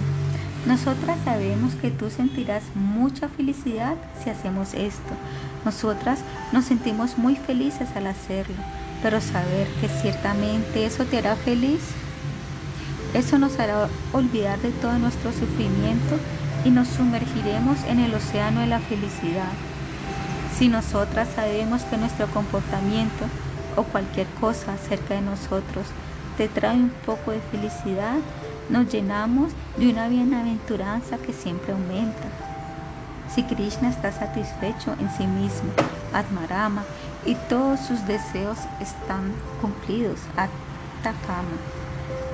nosotras sabemos que tú sentirás mucha felicidad si hacemos esto. Nosotras nos sentimos muy felices al hacerlo, pero saber que ciertamente eso te hará feliz, eso nos hará olvidar de todo nuestro sufrimiento y nos sumergiremos en el océano de la felicidad. Si nosotras sabemos que nuestro comportamiento o cualquier cosa acerca de nosotros te trae un poco de felicidad, nos llenamos de una bienaventuranza que siempre aumenta. Si Krishna está satisfecho en sí mismo, Atmarama, y todos sus deseos están cumplidos, Atakama,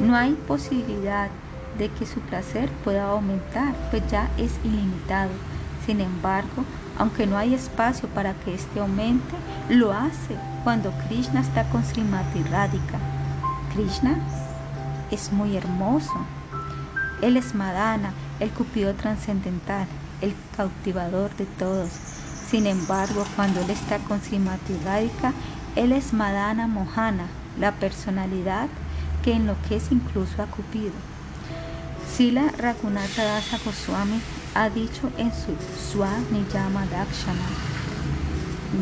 no hay posibilidad de que su placer pueda aumentar, pues ya es ilimitado. Sin embargo, aunque no hay espacio para que éste aumente, lo hace cuando Krishna está con Srimati Radhika. Krishna es muy hermoso. Él es Madana, el cupido trascendental, el cautivador de todos. Sin embargo, cuando él está con Srimati Radhika, él es Madana Mohana, la personalidad que enloquece incluso a Cupido. Sila Raghunatha Dasa Goswami ha dicho en su Niyama Dakshana,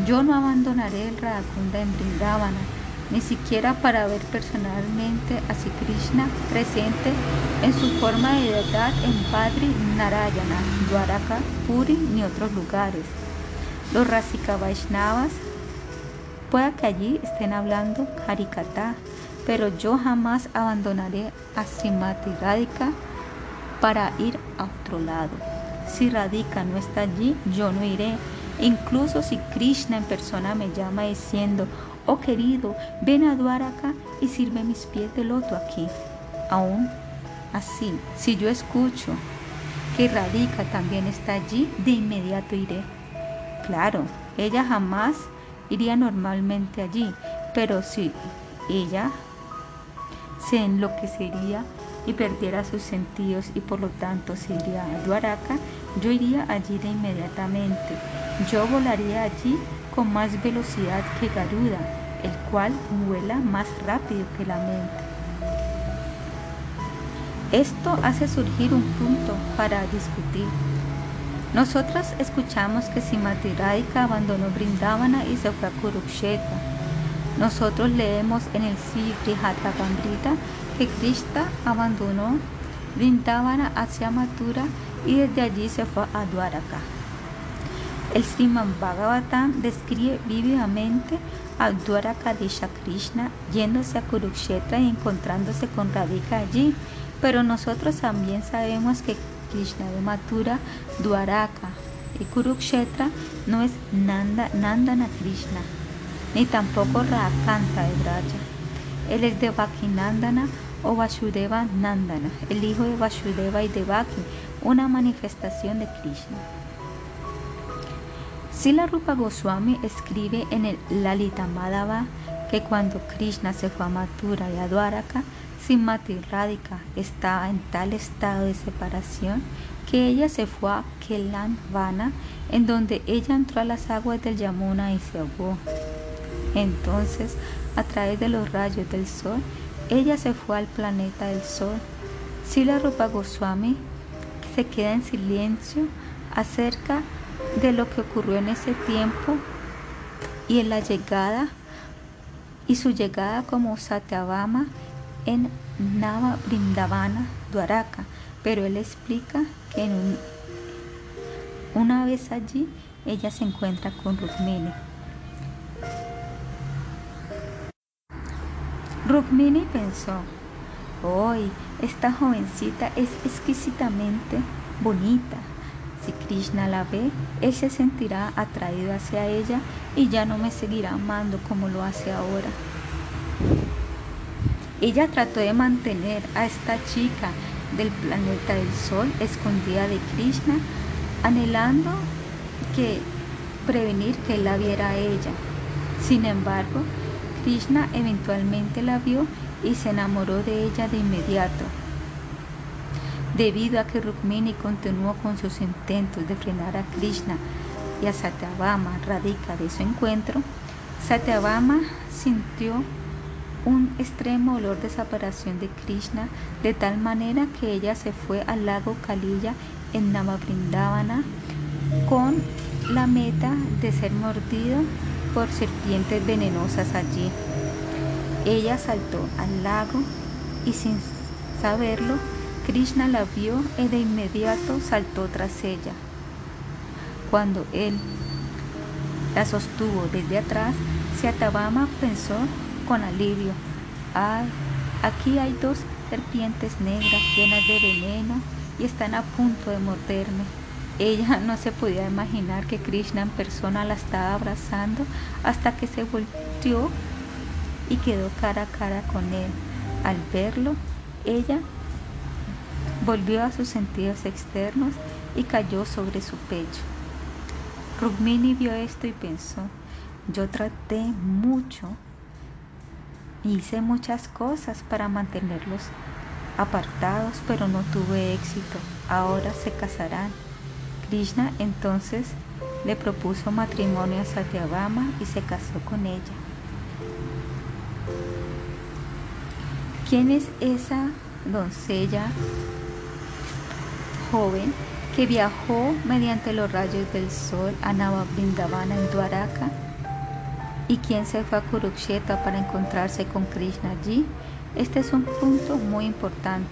yo no abandonaré el Radhakunda en Brindavana, ni siquiera para ver personalmente a Sri Krishna presente en su forma de deidad en Padri Narayana, Dwaraka, Puri ni otros lugares. Los Rasika Vaishnavas pueda que allí estén hablando Harikata, pero yo jamás abandonaré a Srimati Radhika para ir a otro lado. Si Radhika no está allí, yo no iré. Incluso si Krishna en persona me llama diciendo, oh querido, ven a Dwaraka y sirve mis pies de loto aquí. Aún así, si yo escucho que Radhika también está allí, de inmediato iré. Claro, ella jamás iría normalmente allí, pero si ella se enloquecería y perdiera sus sentidos y por lo tanto se iría a Dwaraka, yo iría allí de inmediatamente. Yo volaría allí con más velocidad que Garuda, el cual vuela más rápido que la mente. Esto hace surgir un punto para discutir. Nosotros escuchamos que Simati Radhika abandonó Brindavana y se fue a Kurukshetra. Nosotros leemos en el Sri Gandrita que Krishna abandonó Vrindavana hacia Mathura y desde allí se fue a Dwaraka. El Sriman Bhagavatam describe vívidamente a Dwaraka de Krishna yéndose a Kurukshetra y encontrándose con Radhika allí, pero nosotros también sabemos que Krishna de Mathura, Dwaraka y Kurukshetra no es Nanda, Nandana Krishna, ni tampoco Rakanta de Braja. Él es de Bhakinandana o Vasudeva Nandana, el hijo de Vasudeva y Devaki, una manifestación de Krishna. Sila Rupa Goswami escribe en el Lalita Madhava que cuando Krishna se fue a Mathura y a Dwaraka, Simati Radhika estaba en tal estado de separación que ella se fue a Kelanvana, en donde ella entró a las aguas del Yamuna y se ahogó. Entonces, a través de los rayos del sol, ella se fue al planeta del sol. Sila Rupa Goswami se queda en silencio acerca de lo que ocurrió en ese tiempo y en la llegada y su llegada como Satyabama en Nava Brindavana, Dwaraka, pero él explica que en una vez allí ella se encuentra con Rukmini. Rukmini pensó, hoy esta jovencita es exquisitamente bonita. Si Krishna la ve, él se sentirá atraído hacia ella y ya no me seguirá amando como lo hace ahora. Ella trató de mantener a esta chica del planeta del Sol escondida de Krishna, anhelando que prevenir que él la viera a ella. Sin embargo, Krishna eventualmente la vio y se enamoró de ella de inmediato. Debido a que Rukmini continuó con sus intentos de frenar a Krishna y a Satyabhama radica de su encuentro, Satyabhama sintió un extremo olor de separación de Krishna de tal manera que ella se fue al lago Kaliya en Navabrindavana con la meta de ser mordido por serpientes venenosas allí. Ella saltó al lago y sin saberlo, Krishna la vio y de inmediato saltó tras ella. Cuando él la sostuvo desde atrás, Satyabhama pensó con alivio, ay, aquí hay dos serpientes negras llenas de veneno y están a punto de morderme. Ella no se podía imaginar que Krishna en persona la estaba abrazando hasta que se volteó y quedó cara a cara con él. Al verlo, ella volvió a sus sentidos externos y cayó sobre su pecho. Rukmini vio esto y pensó, yo traté mucho, hice muchas cosas para mantenerlos apartados, pero no tuve éxito. Ahora se casarán. Krishna entonces le propuso matrimonio a Satyabhama y se casó con ella. ¿Quién es esa doncella joven que viajó mediante los rayos del sol a Navabrindavana en Dwaraka? ¿Y quién se fue a Kurukshetra para encontrarse con Krishna allí? Este es un punto muy importante.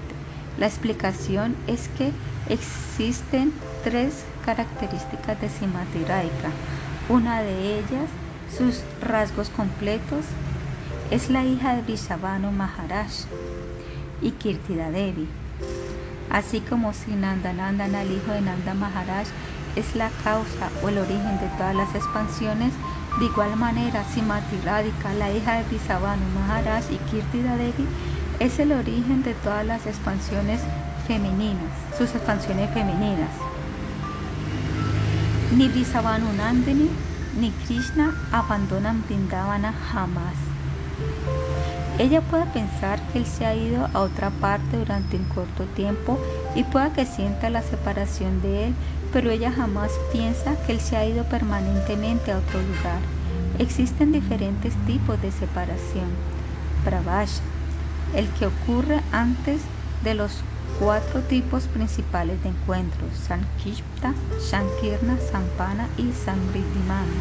La explicación es que existen tres características de Simati Raika. Una de ellas, sus rasgos completos, es la hija de Vrishabhanu Maharaj y Kirtida Devi. Así como si Nandanandana, el hijo de Nanda Maharaj, es la causa o el origen de todas las expansiones, de igual manera, Simati Radhika, la hija de Vrishabhanu Maharaj y Kirtida Devi, es el origen de todas las expansiones femeninas, sus expansiones femeninas. Ni Vrishabhanu Nandini ni Krishna abandonan Vrindavana jamás. Ella puede pensar que él se ha ido a otra parte durante un corto tiempo y pueda que sienta la separación de él, pero ella jamás piensa que él se ha ido permanentemente a otro lugar. Existen diferentes tipos de separación. Pravasha, el que ocurre antes de los cuatro tipos principales de encuentros, Sankishta, Shankirna, Sampana y Samriddhimana.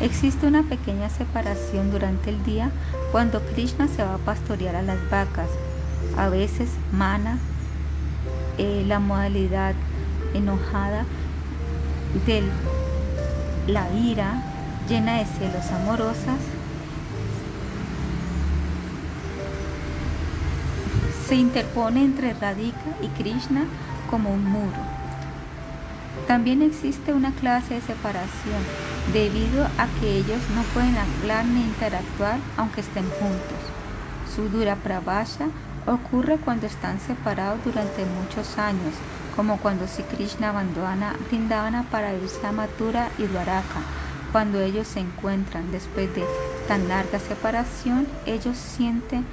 Existe una pequeña separación durante el día cuando Krishna se va a pastorear a las vacas. A veces Mana, eh, la modalidad enojada de la ira llena de celos amorosas, se interpone entre Radhika y Krishna como un muro. También existe una clase de separación debido a que ellos no pueden hablar ni interactuar aunque estén juntos. Su dura pravasha ocurre cuando están separados durante muchos años, como cuando si Krishna abandona Vrindavana para irse a Mathura y Dwaraka. Cuando ellos se encuentran después de tan larga separación, ellos sienten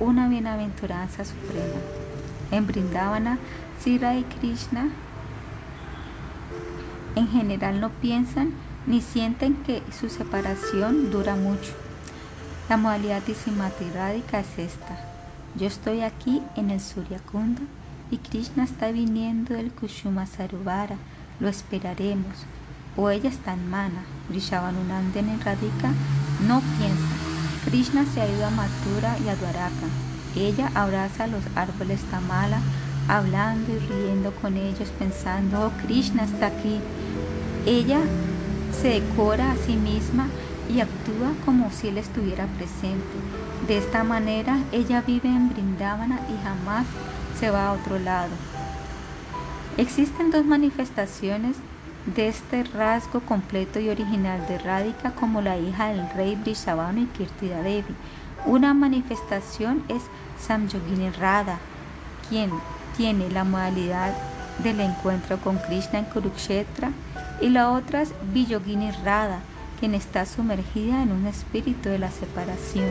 una bienaventuranza suprema. En Vrindavana, Sira y Krishna en general no piensan ni sienten que su separación dura mucho. La modalidad de Radhika es esta. Yo estoy aquí en el Suryakunda y Krishna está viniendo del Kushuma Sarubara. Lo esperaremos. O ella está en Mana. Vrishabhanunandana en Radhika no piensa. Krishna se ha ido a Mathura y a Dwaraka. Ella abraza los árboles Tamala, hablando y riendo con ellos, pensando, oh, Krishna está aquí. Ella se decora a sí misma y actúa como si él estuviera presente. De esta manera ella vive en Brindavana y jamás se va a otro lado. Existen dos manifestaciones de este rasgo completo y original de Radhika como la hija del rey Brishabhanu y Kirtida Devi. Una manifestación es Samyogini Radha, quien tiene la modalidad del encuentro con Krishna en Kurukshetra y la otra es Villogini Radha, quien está sumergida en un espíritu de la separación.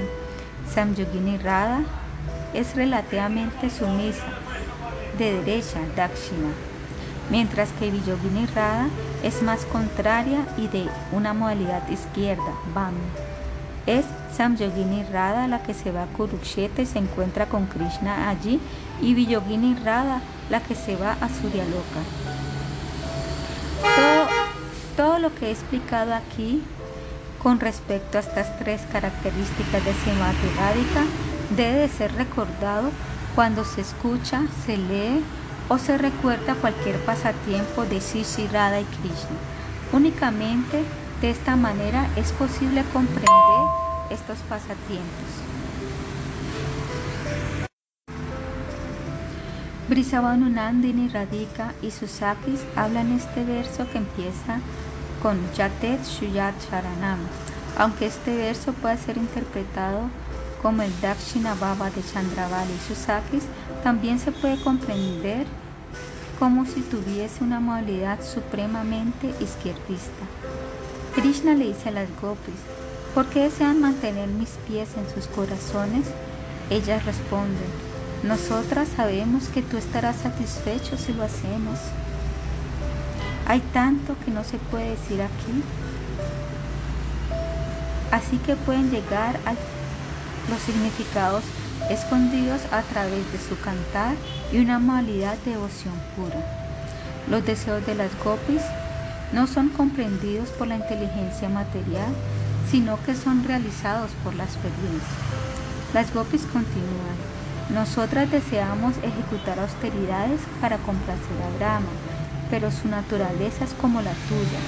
Samyogini Radha es relativamente sumisa. de derecha, Dakshina, mientras que Villogini Radha es más contraria y de una modalidad izquierda, Vami. Es Samyogini Radha la que se va a Kurukshetra y se encuentra con Krishna allí y Villogini Radha la que se va a Suryaloka. Todo, todo lo que he explicado aquí con respecto a estas tres características de Simati debe ser recordado cuando se escucha, se lee o se recuerda cualquier pasatiempo de Sisi Radha y Krishna. Únicamente de esta manera es posible comprender estos pasatiempos. Nandini Radhika y Susakis hablan este verso que empieza con Yatet Shuyat Sharanam, aunque este verso puede ser interpretado como el Dakshina Baba de Chandravali y Susakis, también se puede comprender como si tuviese una modalidad supremamente izquierdista. Krishna le dice a las gopis, ¿por qué desean mantener mis pies en sus corazones? Ellas responden, nosotras sabemos que tú estarás satisfecho si lo hacemos. Hay tanto que no se puede decir aquí. Así que pueden llegar a los significados escondidos a través de su cantar y una de devoción pura. Los deseos de las gopis no son comprendidos por la inteligencia material, sino que son realizados por la experiencia. Las gopis continúan. Nosotras deseamos ejecutar austeridades para complacer a Brahma, pero su naturaleza es como la tuya.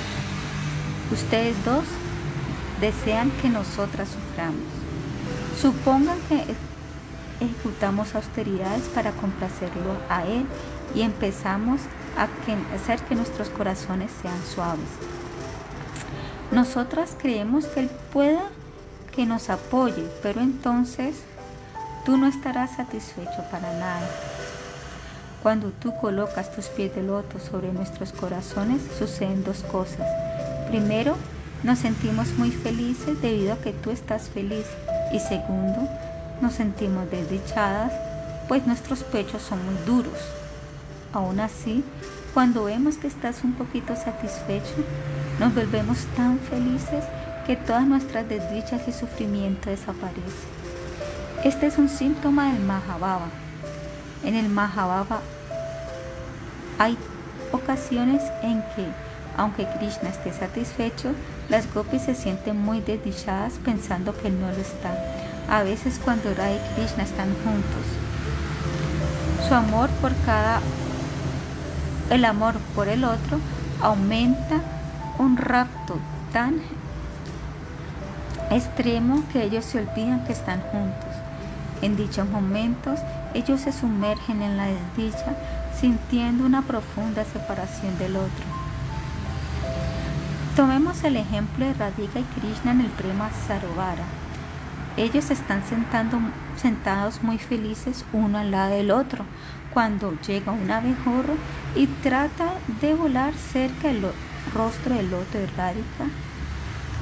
Ustedes dos desean que nosotras suframos. Supongan que ejecutamos austeridades para complacerlo a Él y empezamos a hacer que nuestros corazones sean suaves. Nosotras creemos que Él pueda que nos apoye, pero entonces tú no estarás satisfecho para nada. Cuando tú colocas tus pies de loto sobre nuestros corazones, suceden dos cosas. Primero, nos sentimos muy felices debido a que tú estás feliz. Y segundo, nos sentimos desdichadas, pues nuestros pechos son muy duros. Aún así, cuando vemos que estás un poquito satisfecho, nos volvemos tan felices que todas nuestras desdichas y sufrimiento desaparecen. Este es un síntoma del Mahabhava. En el Mahabhava hay ocasiones en que, aunque Krishna esté satisfecho, las gopis se sienten muy desdichadas pensando que no lo está. A veces cuando Radha y Krishna están juntos, su amor por cada el amor por el otro aumenta un rapto tan extremo que ellos se olvidan que están juntos. En dichos momentos, ellos se sumergen en la desdicha, sintiendo una profunda separación del otro. Tomemos el ejemplo de Radhika y Krishna en el Prema Sarovara. Ellos están sentados muy felices uno al lado del otro, cuando llega un abejorro y trata de volar cerca del rostro del loto de Radhika,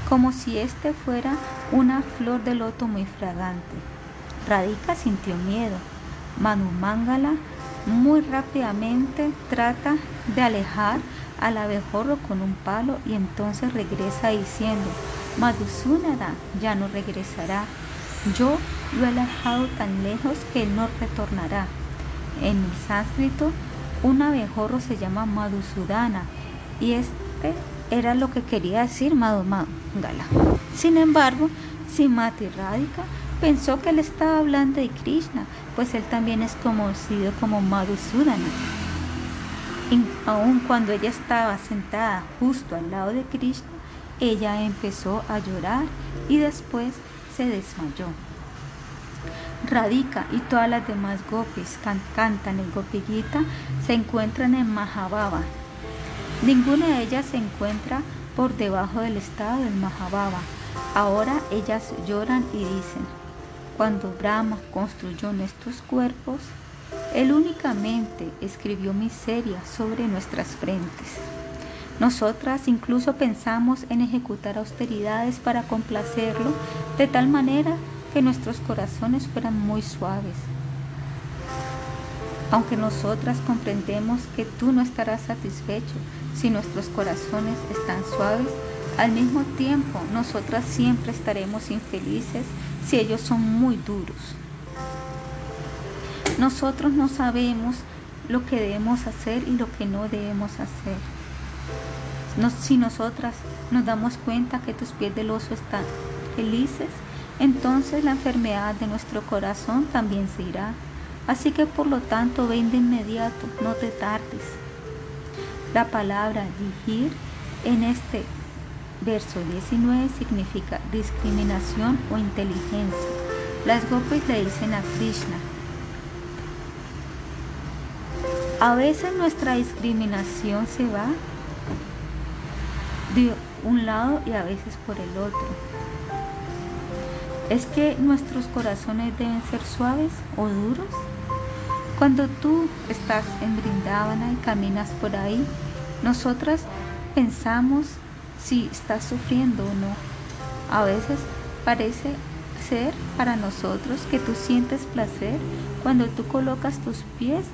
como si este fuera una flor de loto muy fragante. Radhika sintió miedo. Manu Mangala muy rápidamente trata de alejar al abejorro con un palo y entonces regresa diciendo, Madhusunada ya no regresará. Yo lo he alejado tan lejos que no retornará. En el sánscrito, un abejorro se llama Madhusudana y este era lo que quería decir Madhumangala. Sin embargo, Simati Radhika pensó que él estaba hablando de Krishna, pues él también es conocido como Madhusudana. Y aun cuando ella estaba sentada justo al lado de Krishna, ella empezó a llorar y después se desmayó. Radhika y todas las demás gopis que cantan el Gopigita se encuentran en Mahabhava. Ninguna de ellas se encuentra por debajo del estado del Mahabhava. Ahora ellas lloran y dicen, cuando Brahma construyó nuestros cuerpos, él únicamente escribió miseria sobre nuestras frentes. Nosotras incluso pensamos en ejecutar austeridades para complacerlo de tal manera que nuestros corazones fueran muy suaves. Aunque nosotras comprendemos que tú no estarás satisfecho si nuestros corazones están suaves, al mismo tiempo nosotras siempre estaremos infelices si ellos son muy duros. Nosotros no sabemos lo que debemos hacer y lo que no debemos hacer. Si nosotras nos damos cuenta que tus pies del oso están felices, entonces la enfermedad de nuestro corazón también se irá. Así que por lo tanto ven de inmediato, no te tardes. La palabra dirigir en este verso 19 significa discriminación o inteligencia. Las gopis le dicen a Krishna. A veces nuestra discriminación se va de un lado y a veces por el otro. ¿Es que nuestros corazones deben ser suaves o duros? Cuando tú estás en Brindavana y caminas por ahí, nosotras pensamos si estás sufriendo o no. A veces parece ser para nosotros que tú sientes placer cuando tú colocas tus pies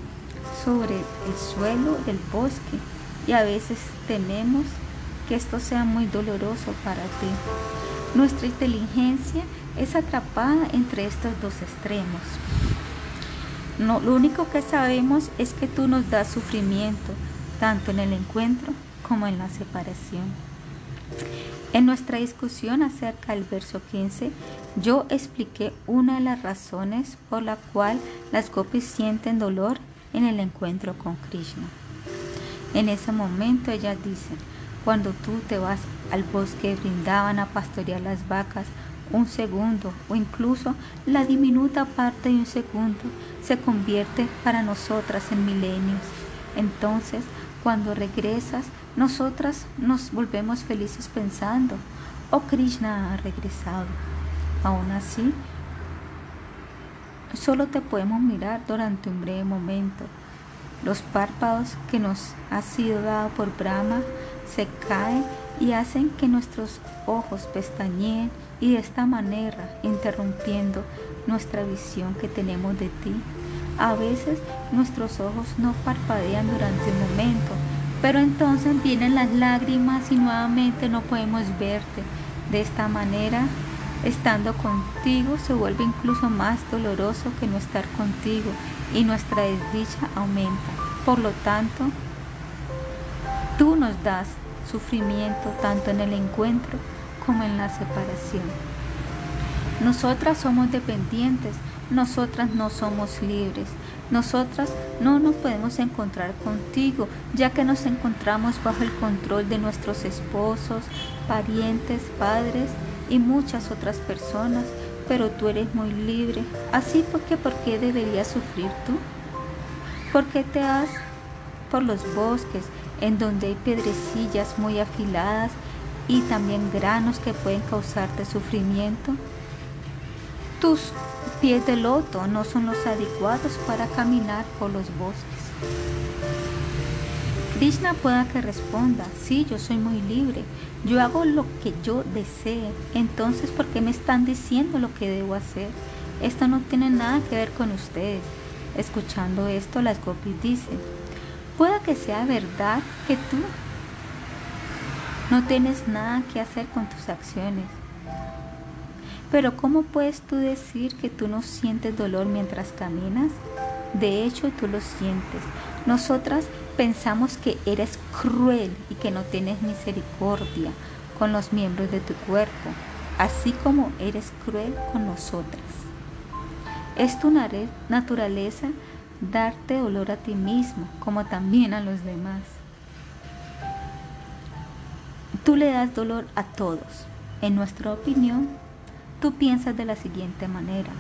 sobre el suelo del bosque y a veces tememos que esto sea muy doloroso para ti. Nuestra inteligencia es atrapada entre estos dos extremos. Lo único que sabemos es que tú nos das sufrimiento, tanto en el encuentro como en la separación. En nuestra discusión acerca del verso 15, yo expliqué una de las razones por la cual las gopis sienten dolor en el encuentro con Krishna. En ese momento ellas dicen, cuando tú te vas al bosque brindaban a pastorear las vacas un segundo o incluso la diminuta parte de un segundo se convierte para nosotras en milenios. Entonces, cuando regresas, nosotras nos volvemos felices pensando, oh Krishna ha regresado. Aún así, solo te podemos mirar durante un breve momento. Los párpados que nos ha sido dado por Brahma se caen y hacen que nuestros ojos pestañeen y de esta manera interrumpiendo nuestra visión que tenemos de ti. A veces nuestros ojos no parpadean durante un momento, pero entonces vienen las lágrimas y nuevamente no podemos verte. De esta manera, estando contigo se vuelve incluso más doloroso que no estar contigo y nuestra desdicha aumenta. Por lo tanto, tú nos das sufrimiento tanto en el encuentro como en la separación. Nosotras somos dependientes, nosotras no somos libres, nosotras no nos podemos encontrar contigo, ya que nos encontramos bajo el control de nuestros esposos, parientes, padres y muchas otras personas, pero tú eres muy libre. Así porque, ¿por qué deberías sufrir tú? ¿Por qué te has por los bosques en donde hay piedrecillas muy afiladas y también granos que pueden causarte sufrimiento. Tus pies de loto no son los adecuados para caminar por los bosques. Krishna pueda que responda, sí, yo soy muy libre, yo hago lo que yo desee, entonces ¿por qué me están diciendo lo que debo hacer? Esto no tiene nada que ver con ustedes. Escuchando esto, las gopis dicen, pueda que sea verdad que tú no tienes nada que hacer con tus acciones. Pero ¿cómo puedes tú decir que tú no sientes dolor mientras caminas? De hecho, tú lo sientes. Nosotras pensamos que eres cruel y que no tienes misericordia con los miembros de tu cuerpo, así como eres cruel con nosotras. Es tu naturaleza darte dolor a ti mismo, como también a los demás. Tú le das dolor a todos. En nuestra opinión, tú piensas de la siguiente manera.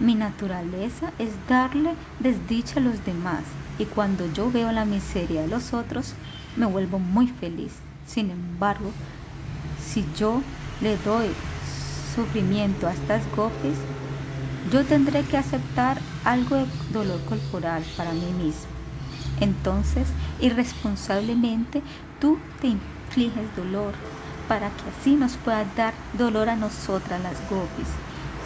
Mi naturaleza es darle desdicha a los demás y cuando yo veo la miseria de los otros, me vuelvo muy feliz. Sin embargo, si yo le doy sufrimiento a estas gopis, yo tendré que aceptar algo de dolor corporal para mí mismo. Entonces, irresponsablemente, tú te infliges dolor para que así nos pueda dar dolor a nosotras las gopis.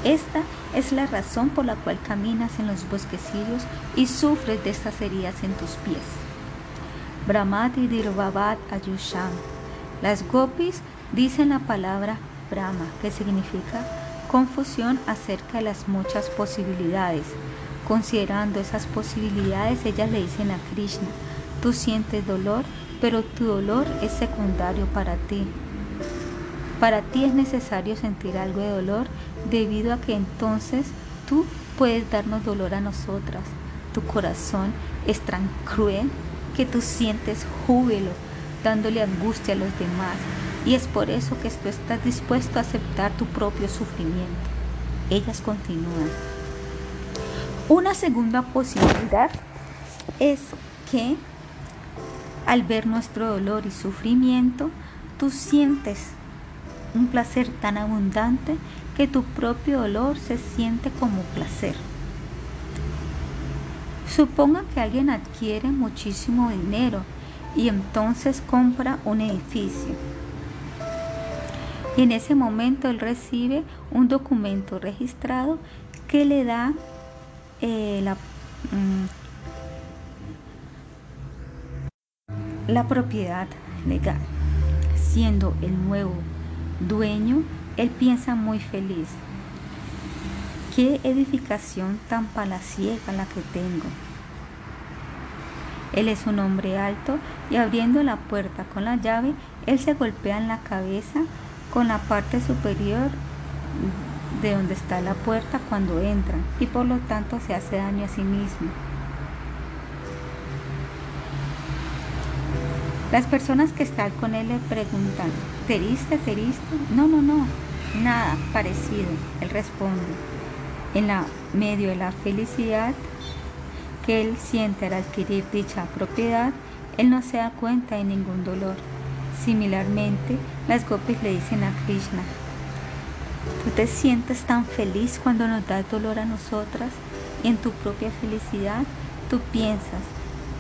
Esta es la razón por la cual caminas en los bosquecillos y sufres de estas heridas en tus pies. Brahmati Dirvabat Ayusham. Las gopis dicen la palabra Brahma, que significa confusión acerca de las muchas posibilidades. Considerando esas posibilidades, ellas le dicen a Krishna, tú sientes dolor, pero tu dolor es secundario para ti. Para ti es necesario sentir algo de dolor debido a que entonces tú puedes darnos dolor a nosotras. Tu corazón es tan cruel que tú sientes júbilo dándole angustia a los demás y es por eso que tú estás dispuesto a aceptar tu propio sufrimiento. Ellas continúan. Una segunda posibilidad es que al ver nuestro dolor y sufrimiento, tú sientes un placer tan abundante que tu propio dolor se siente como placer. Suponga que alguien adquiere muchísimo dinero y entonces compra un edificio. Y en ese momento él recibe un documento registrado que le da eh, la, mm, la propiedad legal. Siendo el nuevo dueño, él piensa muy feliz. Qué edificación tan palaciega la que tengo. Él es un hombre alto y abriendo la puerta con la llave, él se golpea en la cabeza con la parte superior de donde está la puerta cuando entra y por lo tanto se hace daño a sí mismo. Las personas que están con él le preguntan, ¿teriste, teriste? No, no, no, nada parecido. Él responde, en la medio de la felicidad que él siente al adquirir dicha propiedad, él no se da cuenta de ningún dolor. Similarmente, las gopis le dicen a Krishna, tú te sientes tan feliz cuando nos das dolor a nosotras y en tu propia felicidad tú piensas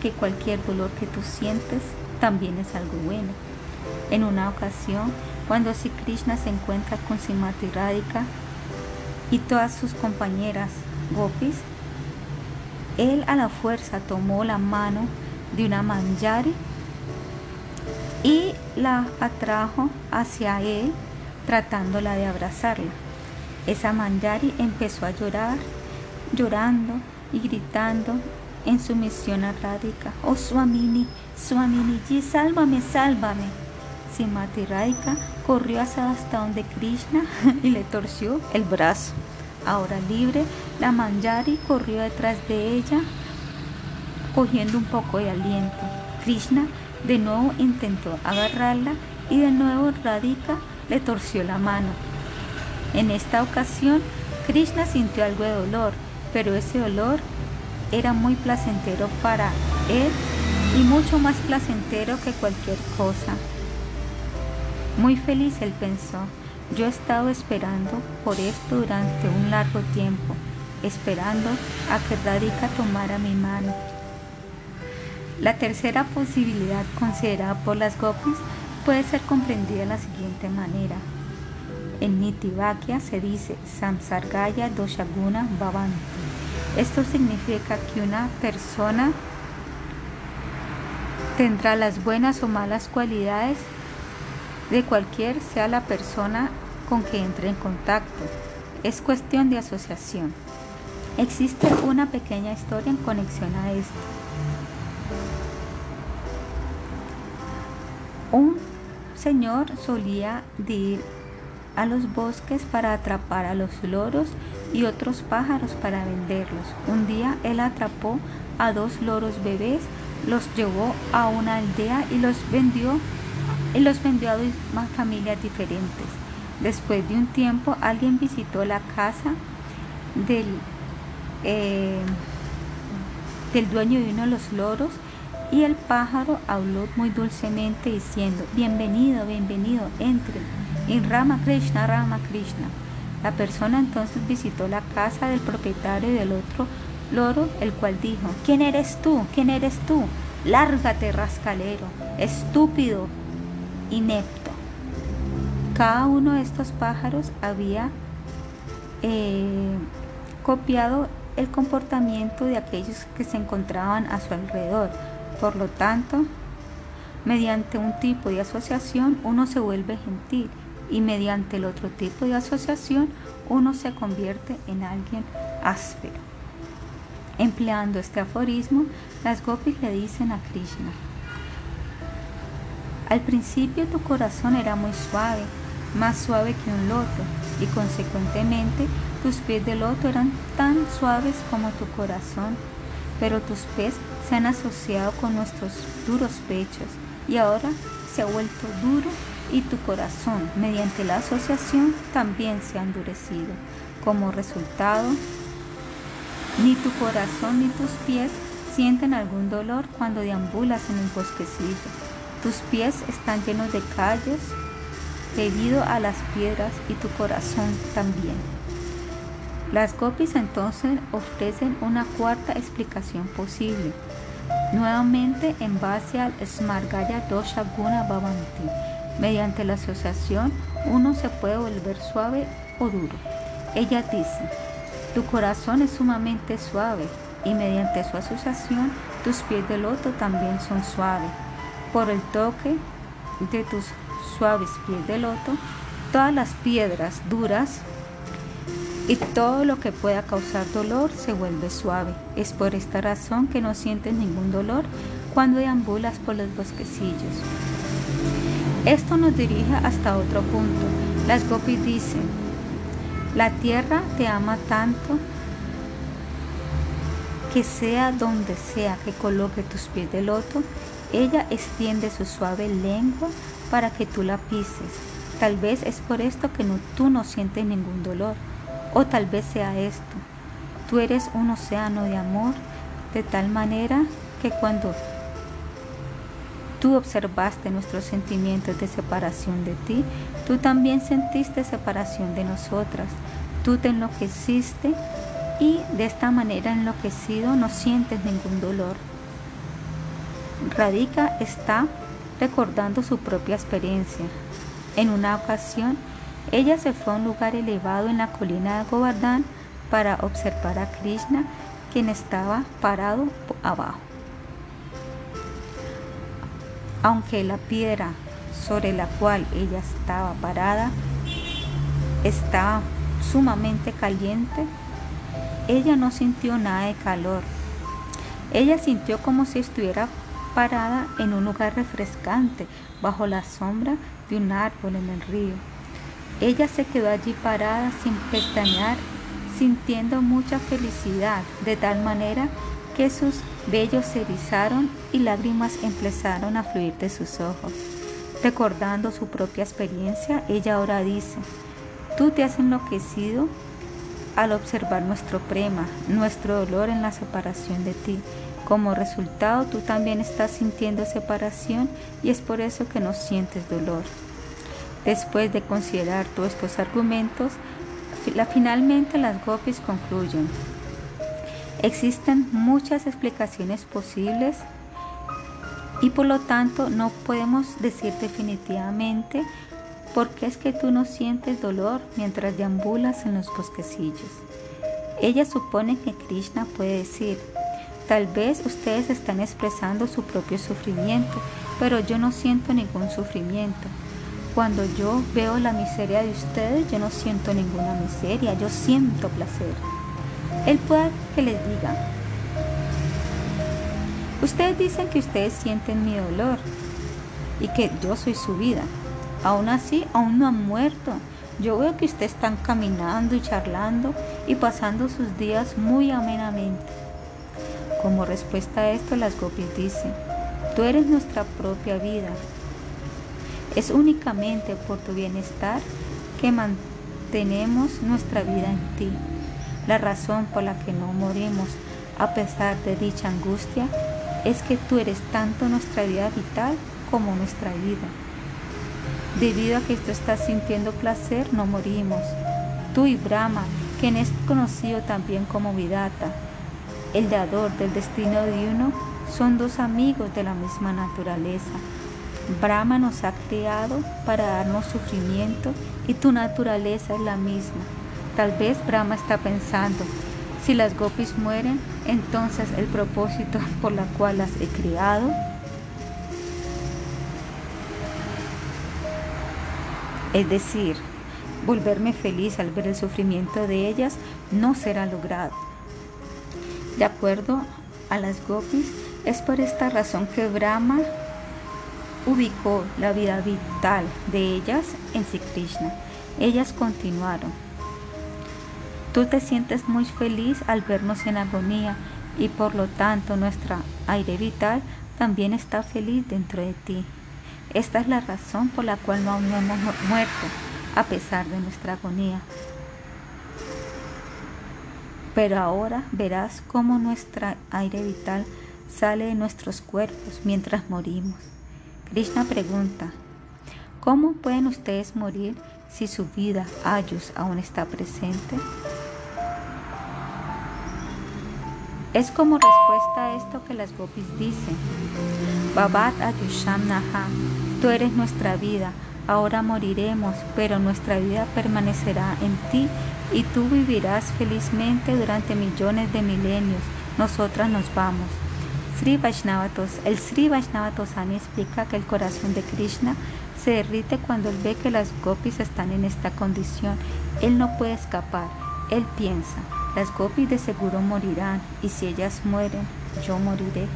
que cualquier dolor que tú sientes también es algo bueno. En una ocasión, cuando Sri Krishna se encuentra con Simati Radhika y todas sus compañeras gopis, él a la fuerza tomó la mano de una manjari y la atrajo hacia él tratándola de abrazarla. Esa manjari empezó a llorar, llorando y gritando en su misión a Radhika. Oh Swamini, Swaminiji, sálvame, sálvame. Simati Radhika corrió hasta donde Krishna (laughs) y le torció el brazo. Ahora libre, la Manjari corrió detrás de ella, cogiendo un poco de aliento. Krishna de nuevo intentó agarrarla y de nuevo Radhika le torció la mano. En esta ocasión, Krishna sintió algo de dolor, pero ese dolor era muy placentero para él y mucho más placentero que cualquier cosa. Muy feliz él pensó, yo he estado esperando por esto durante un largo tiempo, esperando a que Radhika tomara mi mano. La tercera posibilidad considerada por las gopis puede ser comprendida de la siguiente manera. En Nitivakya se dice Samsargaya Doshaguna Bhavanti. Esto significa que una persona tendrá las buenas o malas cualidades de cualquier sea la persona con que entre en contacto. Es cuestión de asociación. Existe una pequeña historia en conexión a esto. Un señor solía ir a los bosques para atrapar a los loros y otros pájaros para venderlos. Un día él atrapó a dos loros bebés, los llevó a una aldea y los vendió y los vendió a dos familias diferentes. Después de un tiempo, alguien visitó la casa del, eh, del dueño de uno de los loros y el pájaro habló muy dulcemente diciendo, bienvenido, bienvenido, entre en Rama Krishna, Rama Krishna. La persona entonces visitó la casa del propietario del otro loro, el cual dijo, ¿quién eres tú? ¿quién eres tú? Lárgate, rascalero, estúpido, inepto. Cada uno de estos pájaros había eh, copiado el comportamiento de aquellos que se encontraban a su alrededor. Por lo tanto, mediante un tipo de asociación uno se vuelve gentil y mediante el otro tipo de asociación uno se convierte en alguien áspero. Empleando este aforismo, las gopis le dicen a Krishna, al principio tu corazón era muy suave, más suave que un loto, y consecuentemente tus pies de loto eran tan suaves como tu corazón, pero tus pies se han asociado con nuestros duros pechos y ahora se ha vuelto duro y tu corazón, mediante la asociación, también se ha endurecido. Como resultado, ni tu corazón ni tus pies sienten algún dolor cuando deambulas en el bosquecillo. Tus pies están llenos de callos debido a las piedras y tu corazón también. Las gopis entonces ofrecen una cuarta explicación posible, nuevamente en base al Smargaya Dosha Guna Bhavanti. Mediante la asociación uno se puede volver suave o duro. Ella dice, tu corazón es sumamente suave y mediante su asociación tus pies de loto también son suaves. Por el toque de tus suaves pies de loto, todas las piedras duras y todo lo que pueda causar dolor se vuelve suave. Es por esta razón que no sientes ningún dolor cuando deambulas por los bosquecillos. Esto nos dirige hasta otro punto. Las gopis dicen, la tierra te ama tanto que sea donde sea que coloque tus pies de loto, ella extiende su suave lengua para que tú la pises. Tal vez es por esto que tú no sientes ningún dolor. O tal vez sea esto. Tú eres un océano de amor de tal manera que cuando tú observaste nuestros sentimientos de separación de ti, tú también sentiste separación de nosotras. Tú te enloqueciste y de esta manera enloquecido no sientes ningún dolor. Radhika está recordando su propia experiencia. En una ocasión, ella se fue a un lugar elevado en la colina de Govardhan para observar a Krishna, quien estaba parado abajo. Aunque la piedra sobre la cual ella estaba parada estaba sumamente caliente, ella no sintió nada de calor. Ella sintió como si estuviera parada en un lugar refrescante bajo la sombra de un árbol en el río. Ella se quedó allí parada sin pestañear, sintiendo mucha felicidad, de tal manera que sus vellos se erizaron y lágrimas empezaron a fluir de sus ojos. Recordando su propia experiencia, ella ahora dice, tú te has enloquecido al observar nuestro prema, nuestro dolor en la separación de ti. Como resultado, tú también estás sintiendo separación y es por eso que no sientes dolor. Después de considerar todos estos argumentos, finalmente las gopis concluyen. Existen muchas explicaciones posibles y por lo tanto no podemos decir definitivamente por qué es que tú no sientes dolor mientras deambulas en los bosquecillos. Ella supone que Krishna puede decir, tal vez ustedes están expresando su propio sufrimiento, pero yo no siento ningún sufrimiento. Cuando yo veo la miseria de ustedes, yo no siento ninguna miseria, yo siento placer. Él puede que les diga, ustedes dicen que ustedes sienten mi dolor y que yo soy su vida. Aún así, aún no han muerto. Yo veo que ustedes están caminando y charlando y pasando sus días muy amenamente. Como respuesta a esto, las gopis dicen, tú eres nuestra propia vida, es únicamente por tu bienestar que mantenemos nuestra vida en ti. La razón por la que no morimos a pesar de dicha angustia es que tú eres tanto nuestra vida vital como nuestra vida. Debido a que tú estás sintiendo placer, no morimos. Tú y Brahma, quien es conocido también como Vidata, el dador del destino divino, son dos amigos de la misma naturaleza Brahma nos ha creado para darnos sufrimiento y tu naturaleza es la misma. Tal vez Brahma está pensando, si las gopis mueren, entonces el propósito (laughs) por la cual las he creado es decir, volverme feliz al ver el sufrimiento de ellas, no será logrado. De acuerdo a las gopis, es por esta razón que Brahma ubicó la vida vital de ellas en Sri Krishna. Ellas continuaron. Tú te sientes muy feliz al vernos en agonía y por lo tanto nuestra aire vital también está feliz dentro de ti. Esta es la razón por la cual no hemos muerto a pesar de nuestra agonía. Pero ahora verás cómo nuestra aire vital sale de nuestros cuerpos mientras morimos. Krishna pregunta, ¿cómo pueden ustedes morir si su vida, Ayus, aún está presente? Es como respuesta a esto que las gopis dicen, Babat Ayusham Naha, tú eres nuestra vida, ahora moriremos, pero nuestra vida permanecerá en ti y tú vivirás felizmente durante millones de milenios. Nosotras nos vamos. Sri el Sri Vaishnava Tosani explica que el corazón de Krishna se derrite cuando él ve que las gopis están en esta condición. Él no puede escapar. Él piensa, las gopis de seguro morirán y si ellas mueren, yo moriré.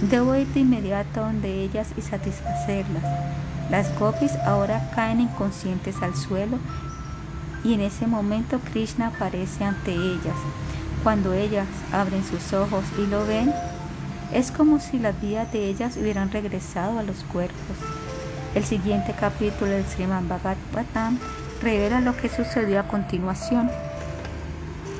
Debo ir de inmediato donde ellas y satisfacerlas. Las gopis ahora caen inconscientes al suelo y en ese momento Krishna aparece ante ellas. Cuando ellas abren sus ojos y lo ven, es como si las vidas de ellas hubieran regresado a los cuerpos. El siguiente capítulo del Sriman Bhagavatam revela lo que sucedió a continuación.